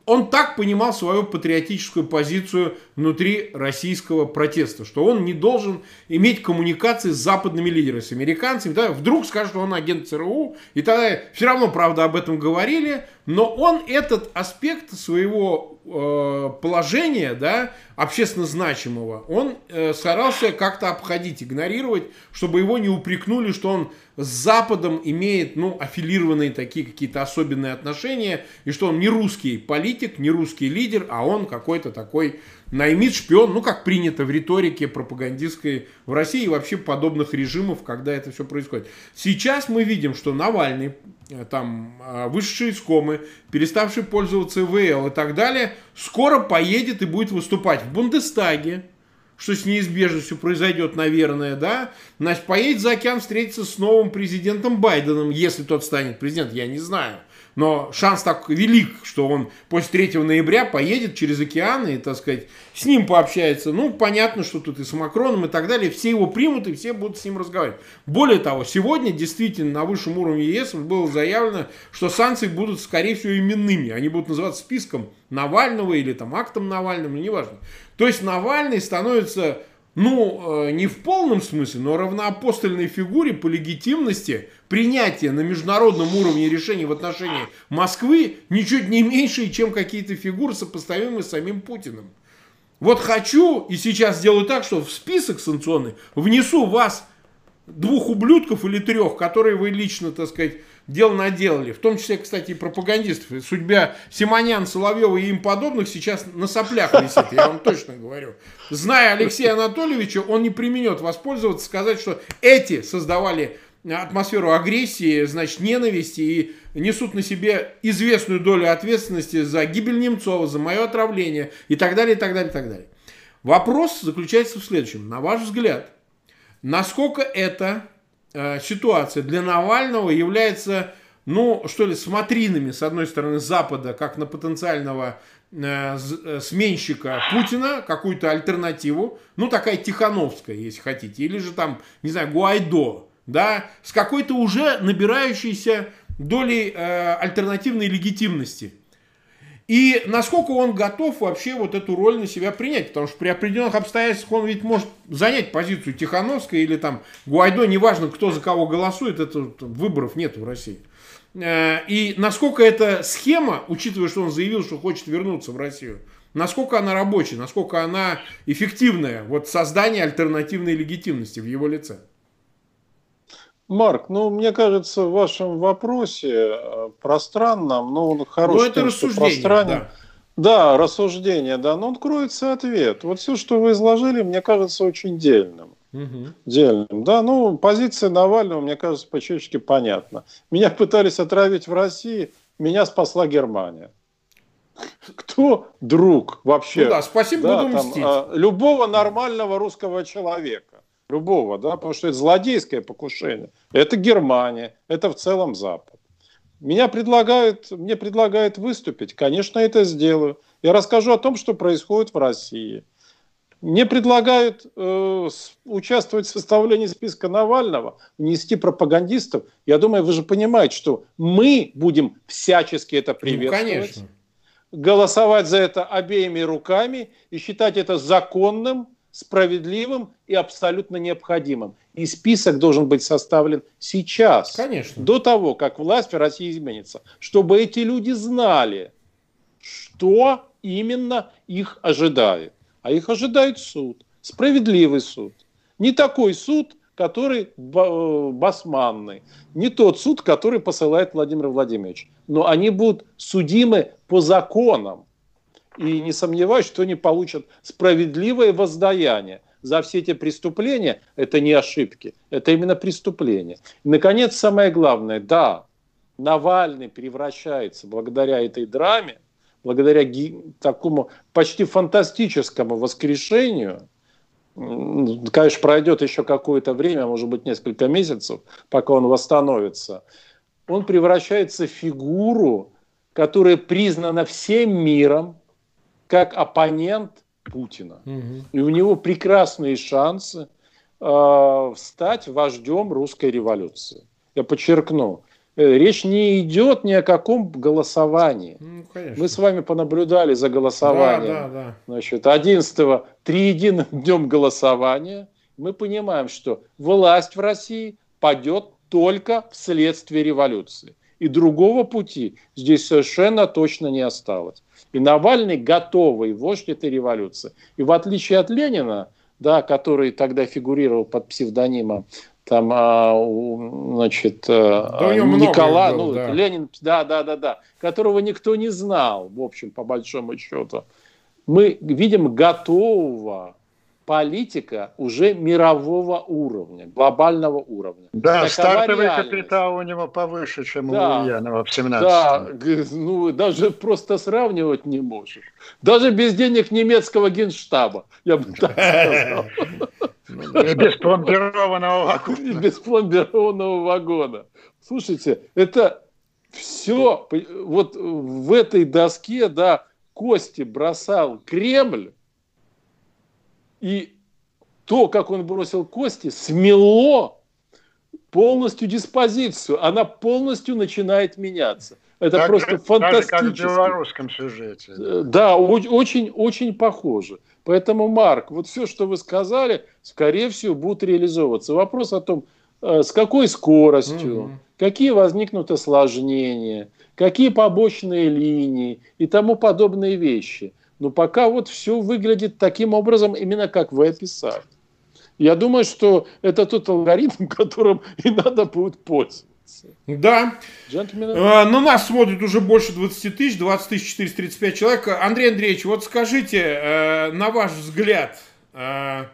он так понимал свою патриотическую позицию внутри российского протеста, что он не должен иметь коммуникации с западными лидерами, с американцами. Да, вдруг скажет, что он агент ЦРУ, и тогда все равно, правда, об этом говорили, но он этот аспект своего э, положения, да, общественно значимого, он э, старался как-то обходить, игнорировать, чтобы его не упрекнули, что он с Западом имеет, ну, аффилированные такие какие-то особенные отношения, и что он не русский политик, не русский лидер, а он какой-то такой наймит шпион, ну, как принято в риторике пропагандистской в России и вообще подобных режимов, когда это все происходит. Сейчас мы видим, что Навальный, там, э, вышедший из комы, переставший пользоваться ИВЛ и так далее, скоро поедет и будет выступать в Бундестаге, что с неизбежностью произойдет, наверное, да, значит, поедет за океан встретиться с новым президентом Байденом, если тот станет президентом, я не знаю. Но шанс так велик, что он после 3 ноября поедет через океан и, так сказать, с ним пообщается. Ну, понятно, что тут и с Макроном и так далее. Все его примут и все будут с ним разговаривать. Более того, сегодня действительно на высшем уровне ЕС было заявлено, что санкции будут, скорее всего, именными. Они будут называться списком Навального или там актом Навального, ну, неважно. То есть Навальный становится ну, э, не в полном смысле, но равноапостольной фигуре по легитимности принятия на международном уровне решений в отношении Москвы ничуть не меньше, чем какие-то фигуры, сопоставимые с самим Путиным. Вот хочу и сейчас сделаю так, что в список санкционный внесу вас, двух ублюдков или трех, которые вы лично, так сказать, дел наделали. В том числе, кстати, и пропагандистов. Судьба Симонян, Соловьева и им подобных сейчас на соплях висит, я вам точно говорю. Зная Алексея Анатольевича, он не применет воспользоваться, сказать, что эти создавали атмосферу агрессии, значит, ненависти и несут на себе известную долю ответственности за гибель Немцова, за мое отравление и так далее, и так далее, и так далее. Вопрос заключается в следующем. На ваш взгляд, насколько эта э, ситуация для Навального является, ну, что ли, смотринами, с одной стороны, Запада, как на потенциального э, э сменщика Путина, какую-то альтернативу, ну, такая Тихановская, если хотите, или же там, не знаю, Гуайдо, да, с какой-то уже набирающейся долей э, альтернативной легитимности. И насколько он готов вообще вот эту роль на себя принять, потому что при определенных обстоятельствах он ведь может занять позицию Тихановской или там Гуайдо, неважно, кто за кого голосует, это выборов нет в России. Э, и насколько эта схема, учитывая, что он заявил, что хочет вернуться в Россию, насколько она рабочая, насколько она эффективная, вот создание альтернативной легитимности в его лице. Марк, ну, мне кажется, в вашем вопросе э, пространном, ну, он хороший. Ну, это тем, рассуждение, да. Да, рассуждение, да, но он кроется ответ. Вот все, что вы изложили, мне кажется очень дельным. Угу. Дельным, да, ну, позиция Навального, мне кажется, по-чечески понятна. Меня пытались отравить в России, меня спасла Германия. Кто друг вообще? Ну да, спасибо, да, буду там, мстить. А, любого нормального русского человека любого, да, потому что это злодейское покушение. Это Германия, это в целом Запад. Меня предлагают, мне предлагают выступить, конечно, это сделаю. Я расскажу о том, что происходит в России. Мне предлагают э, участвовать в составлении списка Навального, внести пропагандистов. Я думаю, вы же понимаете, что мы будем всячески это приветствовать. Ну, конечно. Голосовать за это обеими руками и считать это законным, справедливым и абсолютно необходимым. И список должен быть составлен сейчас, Конечно. до того, как власть в России изменится, чтобы эти люди знали, что именно их ожидает. А их ожидает суд, справедливый суд. Не такой суд, который э, басманный, не тот суд, который посылает Владимир Владимирович. Но они будут судимы по законам, и не сомневаюсь, что они получат справедливое воздаяние за все эти преступления. Это не ошибки, это именно преступления. И, наконец, самое главное, да, Навальный превращается благодаря этой драме, благодаря такому почти фантастическому воскрешению, конечно, пройдет еще какое-то время, может быть, несколько месяцев, пока он восстановится, он превращается в фигуру, которая признана всем миром, как оппонент Путина. Угу. И у него прекрасные шансы э, стать вождем русской революции. Я подчеркну, э, речь не идет ни о каком голосовании. Ну, Мы с вами понаблюдали за голосованием. Да, да, да. Значит, 11 триединым днем голосования мы понимаем, что власть в России падет только вследствие революции. И другого пути здесь совершенно точно не осталось. И Навальный готовый вождь этой революции. И в отличие от Ленина, да, который тогда фигурировал под псевдонимом там, а, значит, а, да Николай, ну, да. Ленин, да, да, да, да, которого никто не знал, в общем, по большому счету. Мы видим готового политика уже мирового уровня, глобального уровня. Да, Такова стартовый реальность. капитал у него повыше, чем да, у Ульянова в 17 Да, ну даже просто сравнивать не можешь. Даже без денег немецкого генштаба, я бы так сказал. И без пломбированного вагона. И без пломбированного вагона. Слушайте, это все, вот в этой доске, да, кости бросал Кремль, и то, как он бросил кости, смело полностью диспозицию. Она полностью начинает меняться. Это так просто фантастически. как в белорусском сюжете. Э, да, очень, очень похоже. Поэтому, Марк, вот все, что вы сказали, скорее всего, будет реализовываться. Вопрос о том, э, с какой скоростью, угу. какие возникнут осложнения, какие побочные линии и тому подобные вещи – Но пока вот все выглядит таким образом, именно как вы описали. Я думаю, что это тот алгоритм, которым и надо будет пользоваться. Да. Джентльмены. На нас смотрит уже больше 20 тысяч, 20 тысяч 435 человек. Андрей Андреевич, вот скажите, э, на ваш взгляд, э,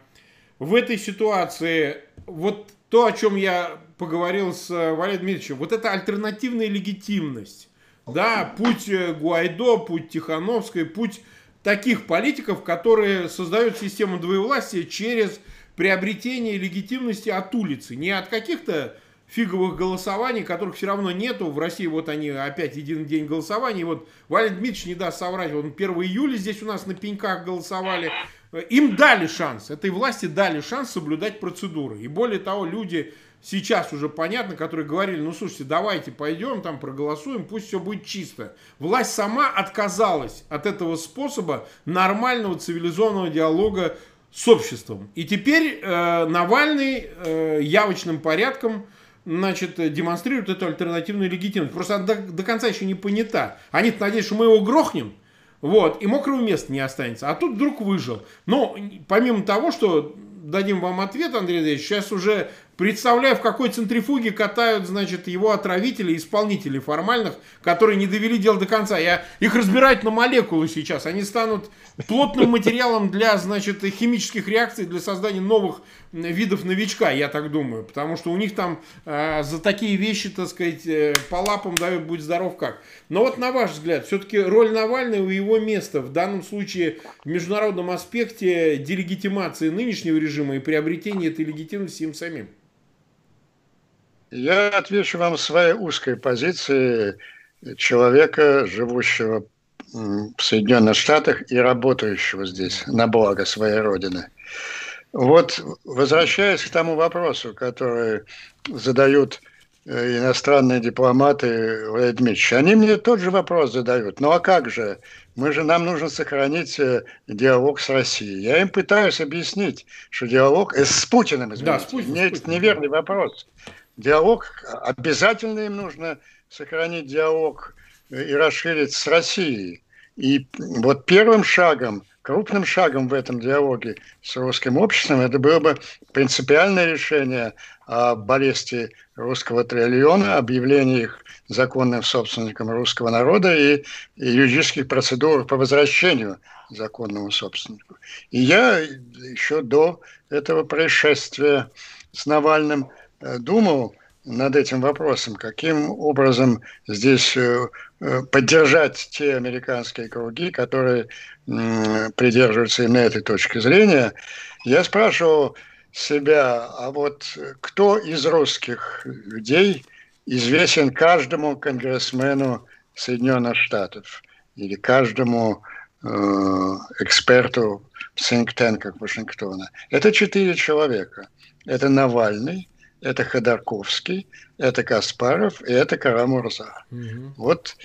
в этой ситуации, вот то, о чем я поговорил с Валерием Дмитриевичем, вот эта альтернативная легитимность, да, путь Гуайдо, путь Тихановской, путь таких политиков, которые создают систему двоевластия через приобретение легитимности от улицы, не от каких-то фиговых голосований, которых все равно нету. В России вот они опять единый день голосований. Вот Валерий Дмитриевич не даст соврать. Он 1 июля здесь у нас на пеньках голосовали. Им дали шанс, этой власти дали шанс соблюдать процедуры. И более того, люди сейчас уже понятно, которые говорили, ну слушайте, давайте пойдем там проголосуем, пусть все будет чисто. Власть сама отказалась от этого способа нормального цивилизованного диалога с обществом. И теперь э, Навальный э, явочным порядком значит, демонстрирует эту альтернативную легитимность. Просто она до, до конца еще не понята. Они надеются, что мы его грохнем, вот, и мокрого места не останется. А тут вдруг выжил. Но помимо того, что дадим вам ответ, Андрей Андреевич, сейчас уже Представляю, в какой центрифуге катают, значит, его отравители, исполнители формальных, которые не довели дело до конца. Я их разбирать на молекулы сейчас. Они станут плотным материалом для, значит, химических реакций, для создания новых видов новичка, я так думаю. Потому что у них там э, за такие вещи, так сказать, э, по лапам дают «Будь здоров как». Но вот на ваш взгляд, все-таки роль Навального и его место в данном случае в международном аспекте делегитимации нынешнего режима и приобретения этой легитимности им самим? Я отвечу вам своей узкой позиции человека, живущего в Соединенных Штатах и работающего здесь на благо своей родины. Вот, возвращаясь к тому вопросу, который задают э, иностранные дипломаты Владимир Дмитриевич, они мне тот же вопрос задают. Ну а как же? Мы же, нам нужно сохранить э, диалог с Россией. Я им пытаюсь объяснить, что диалог э, с Путиным, извините. Да, с Путиным, Нет, с Путиным. неверный вопрос диалог, обязательно им нужно сохранить диалог и расширить с Россией. И вот первым шагом, крупным шагом в этом диалоге с русским обществом, это было бы принципиальное решение о аресте русского триллиона, объявлении их законным собственником русского народа и, и юридических процедур по возвращению законному собственнику. И я еще до этого происшествия с Навальным – Э, думал над этим вопросом, каким образом здесь э, э, поддержать те американские круги, которые придерживаются именно этой точки зрения, я спрашивал себя, а вот кто из русских людей известен каждому конгрессмену Соединенных Штатов или каждому э, эксперту в think Вашингтона? Это четыре человека. Это Навальный, это Ходорковский, это Каспаров и это Карамурза. Угу. Вот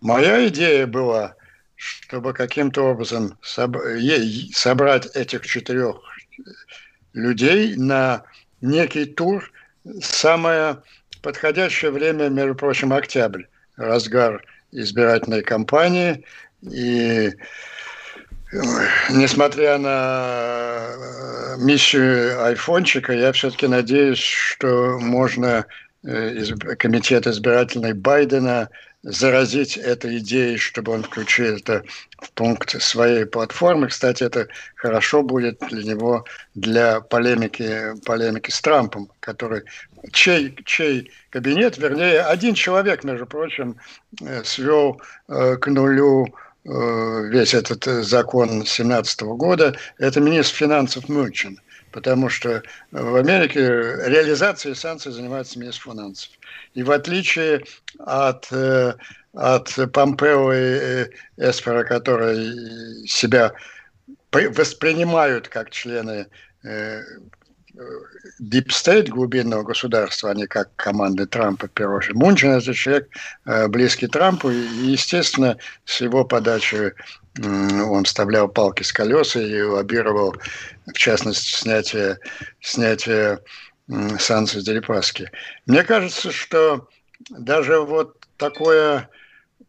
моя идея была, чтобы каким-то образом собрать этих четырех людей на некий тур. Самое подходящее время, между прочим, октябрь, разгар избирательной кампании. И несмотря на э, миссию айфончика, я все-таки надеюсь, что можно э, из комитет избирательный Байдена заразить этой идеей, чтобы он включил это в пункт своей платформы. Кстати, это хорошо будет для него для полемики, полемики с Трампом, который чей, чей кабинет, вернее, один человек, между прочим, э, свел к нулю весь этот э, закон 17 года, это министр финансов Мюнчин. Потому что в Америке реализацией санкций занимается министр финансов. И в отличие от, э, от Помпео и Эспера, которые себя воспринимают как члены deep state глубинного государства, а не как команды Трампа Пирожи. Мунчин – это человек э, близкий Трампу, и, естественно, с его подачи он вставлял палки с колеса и лоббировал, в частности, снятие, снятие санкций с Дерипаски. Мне кажется, что даже вот такое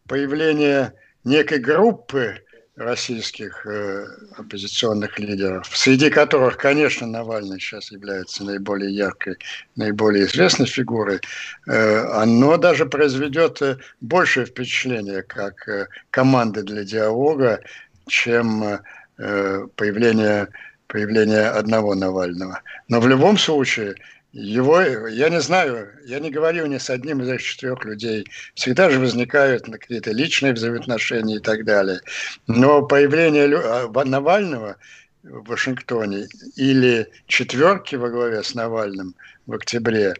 появление некой группы российских э, оппозиционных лидеров, среди которых, конечно, Навальный сейчас является наиболее яркой, наиболее известной фигурой, э, оно даже произведет э, большее впечатление как э, команды для диалога, чем появление, появление одного Навального. Но в любом случае его, я не знаю, я не говорю ни с одним из этих четырех людей. Всегда же возникают какие-то личные взаимоотношения и так далее. Но появление а, Навального в Вашингтоне или четверки во главе с Навальным в октябре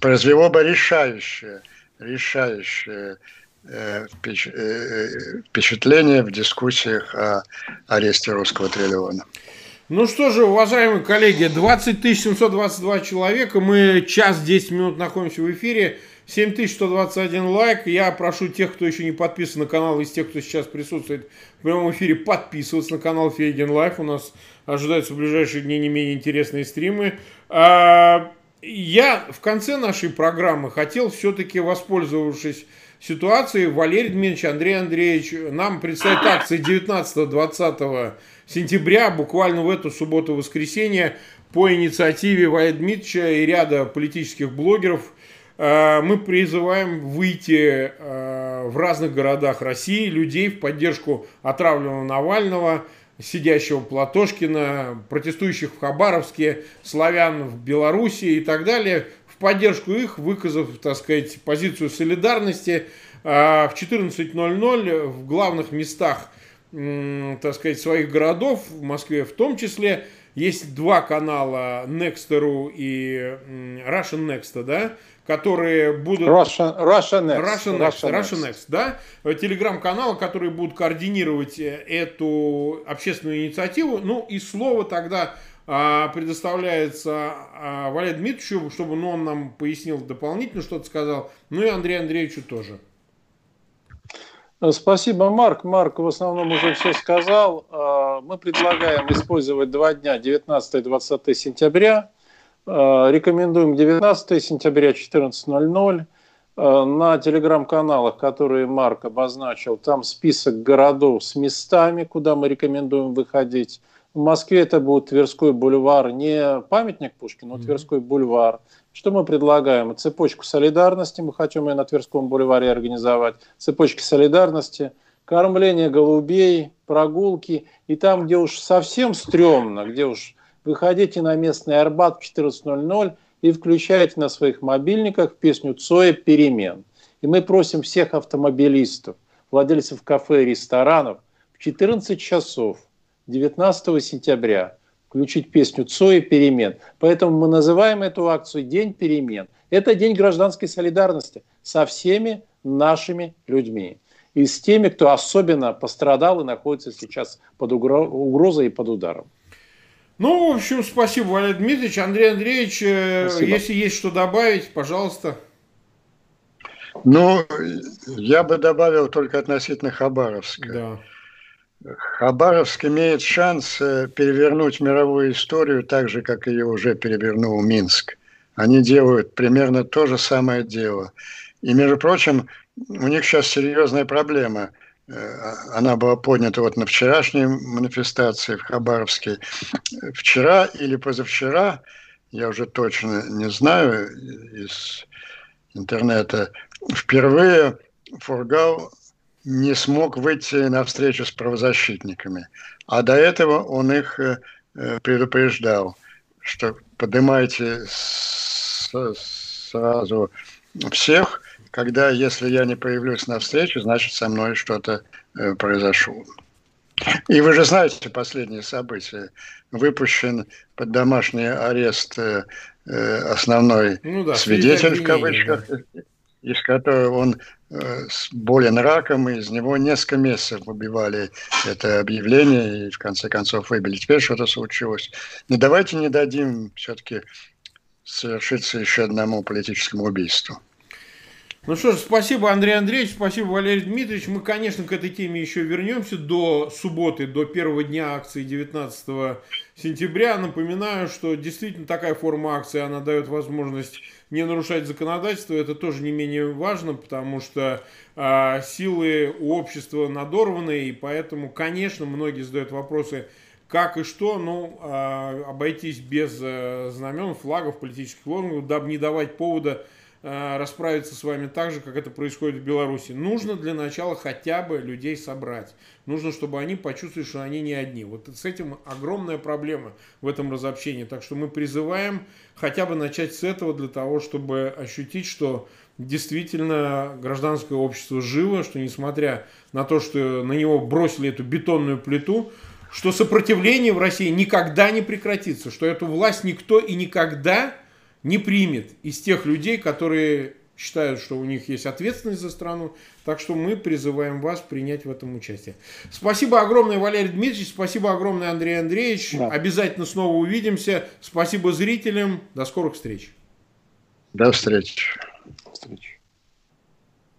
произвело бы решающее, решающее э, э, впечатление в дискуссиях о аресте русского триллиона. Ну что же, уважаемые коллеги, 20 722 человека, мы час 10 минут находимся в эфире, 7121 лайк. Я прошу тех, кто еще не подписан на канал, из тех, кто сейчас присутствует в прямом эфире, подписываться на канал Фейгин Live. У нас ожидаются в ближайшие дни не менее интересные стримы. А, я в конце нашей программы хотел все-таки, воспользовавшись ситуацией, Валерий Дмитриевич, Андрей Андреевич, нам представить акции 19-20 сентября, буквально в эту субботу-воскресенье, по инициативе Валерия Дмитриевича и ряда политических блогеров, э, мы призываем выйти э, в разных городах России людей в поддержку отравленного Навального, сидящего Платошкина, протестующих в Хабаровске, славян в Белоруссии и так далее, в поддержку их, выказав, так сказать, позицию солидарности. Э, в 14.00 в главных местах так сказать, своих городов, в Москве в том числе. Есть два канала Nexter и Russian Next, да, которые будут... Russian, Russian Next. Russian Next, Russian Next, Russian Next да. Телеграм-каналы, которые будут координировать э, эту общественную инициативу. Ну и слово тогда а, предоставляется а, Валерию Дмитриевичу, чтобы ну, он нам пояснил дополнительно, что-то сказал. Ну и Андрею Андреевичу тоже. Спасибо, Марк. Марк в основном уже все сказал. А, мы предлагаем использовать два дня, 19 и 20 сентября. А, рекомендуем 19 сентября 14.00. А, на телеграм-каналах, которые Марк обозначил, там список городов с местами, куда мы рекомендуем выходить. В Москве это будет Тверской бульвар, не памятник Пушкину, но Тверской бульвар. Что мы предлагаем? Цепочку солидарности, мы хотим ее на Тверском бульваре организовать. Цепочки солидарности, кормление голубей, прогулки. И там, где уж совсем стрёмно, где уж выходите на местный Арбат в 14.00 и включаете на своих мобильниках песню Цоя «Перемен». И мы просим всех автомобилистов, владельцев кафе и ресторанов в 14 часов 19 сентября включить песню Цоя «Перемен». Поэтому мы называем эту акцию «День перемен». Это день гражданской солидарности со всеми нашими людьми. И с теми, кто особенно пострадал и находится сейчас под угрозой и под ударом. Ну, в общем, спасибо, Валерий Дмитриевич. Андрей Андреевич, э, спасибо. если есть что добавить, пожалуйста. Ну, я бы добавил только относительно Хабаровска. Да. Хабаровск имеет шанс э, перевернуть мировую историю так же, как ее уже перевернул Минск. Они делают примерно то же самое дело. И, между прочим, у них сейчас серьезная проблема. Э, она была поднята вот на вчерашней манифестации в Хабаровске. Вчера или позавчера, я уже точно не знаю из интернета, впервые Фургал не смог выйти на встречу с правозащитниками. А до этого он их э, э, предупреждал, что поднимайте сразу всех, когда, если я не появлюсь на встрече, значит, со мной что-то э, произошло. И вы же знаете последние события. Выпущен под домашний арест основной ну да, свидетель, в кавычках, да. из которого он болен раком, и из него несколько месяцев выбивали это объявление, и в конце концов выбили. Теперь что-то случилось. Но давайте не дадим все-таки совершиться еще одному политическому убийству. Ну что ж, спасибо, Андрей Андреевич, спасибо, Валерий Дмитриевич. Мы, конечно, к этой теме еще вернемся до субботы, до первого дня акции 19 сентября. Напоминаю, что действительно такая форма акции, она дает возможность не нарушать законодательство. Это тоже не менее важно, потому что э, силы у общества надорваны, и поэтому, конечно, многие задают вопросы, как и что, ну, э, обойтись без э, знамен, флагов, политических лозунгов, дабы не давать повода расправиться с вами так же, как это происходит в Беларуси. Нужно для начала хотя бы людей собрать. Нужно, чтобы они почувствовали, что они не одни. Вот с этим огромная проблема в этом разобщении. Так что мы призываем хотя бы начать с этого для того, чтобы ощутить, что действительно гражданское общество живо, что несмотря на то, что на него бросили эту бетонную плиту, что сопротивление в России никогда не прекратится, что эту власть никто и никогда не примет из тех людей, которые считают, что у них есть ответственность за страну. Так что мы призываем вас принять в этом участие. Спасибо огромное, Валерий Дмитриевич. Спасибо огромное, Андрей Андреевич. Да. Обязательно снова увидимся. Спасибо зрителям. До скорых встреч. До встречи.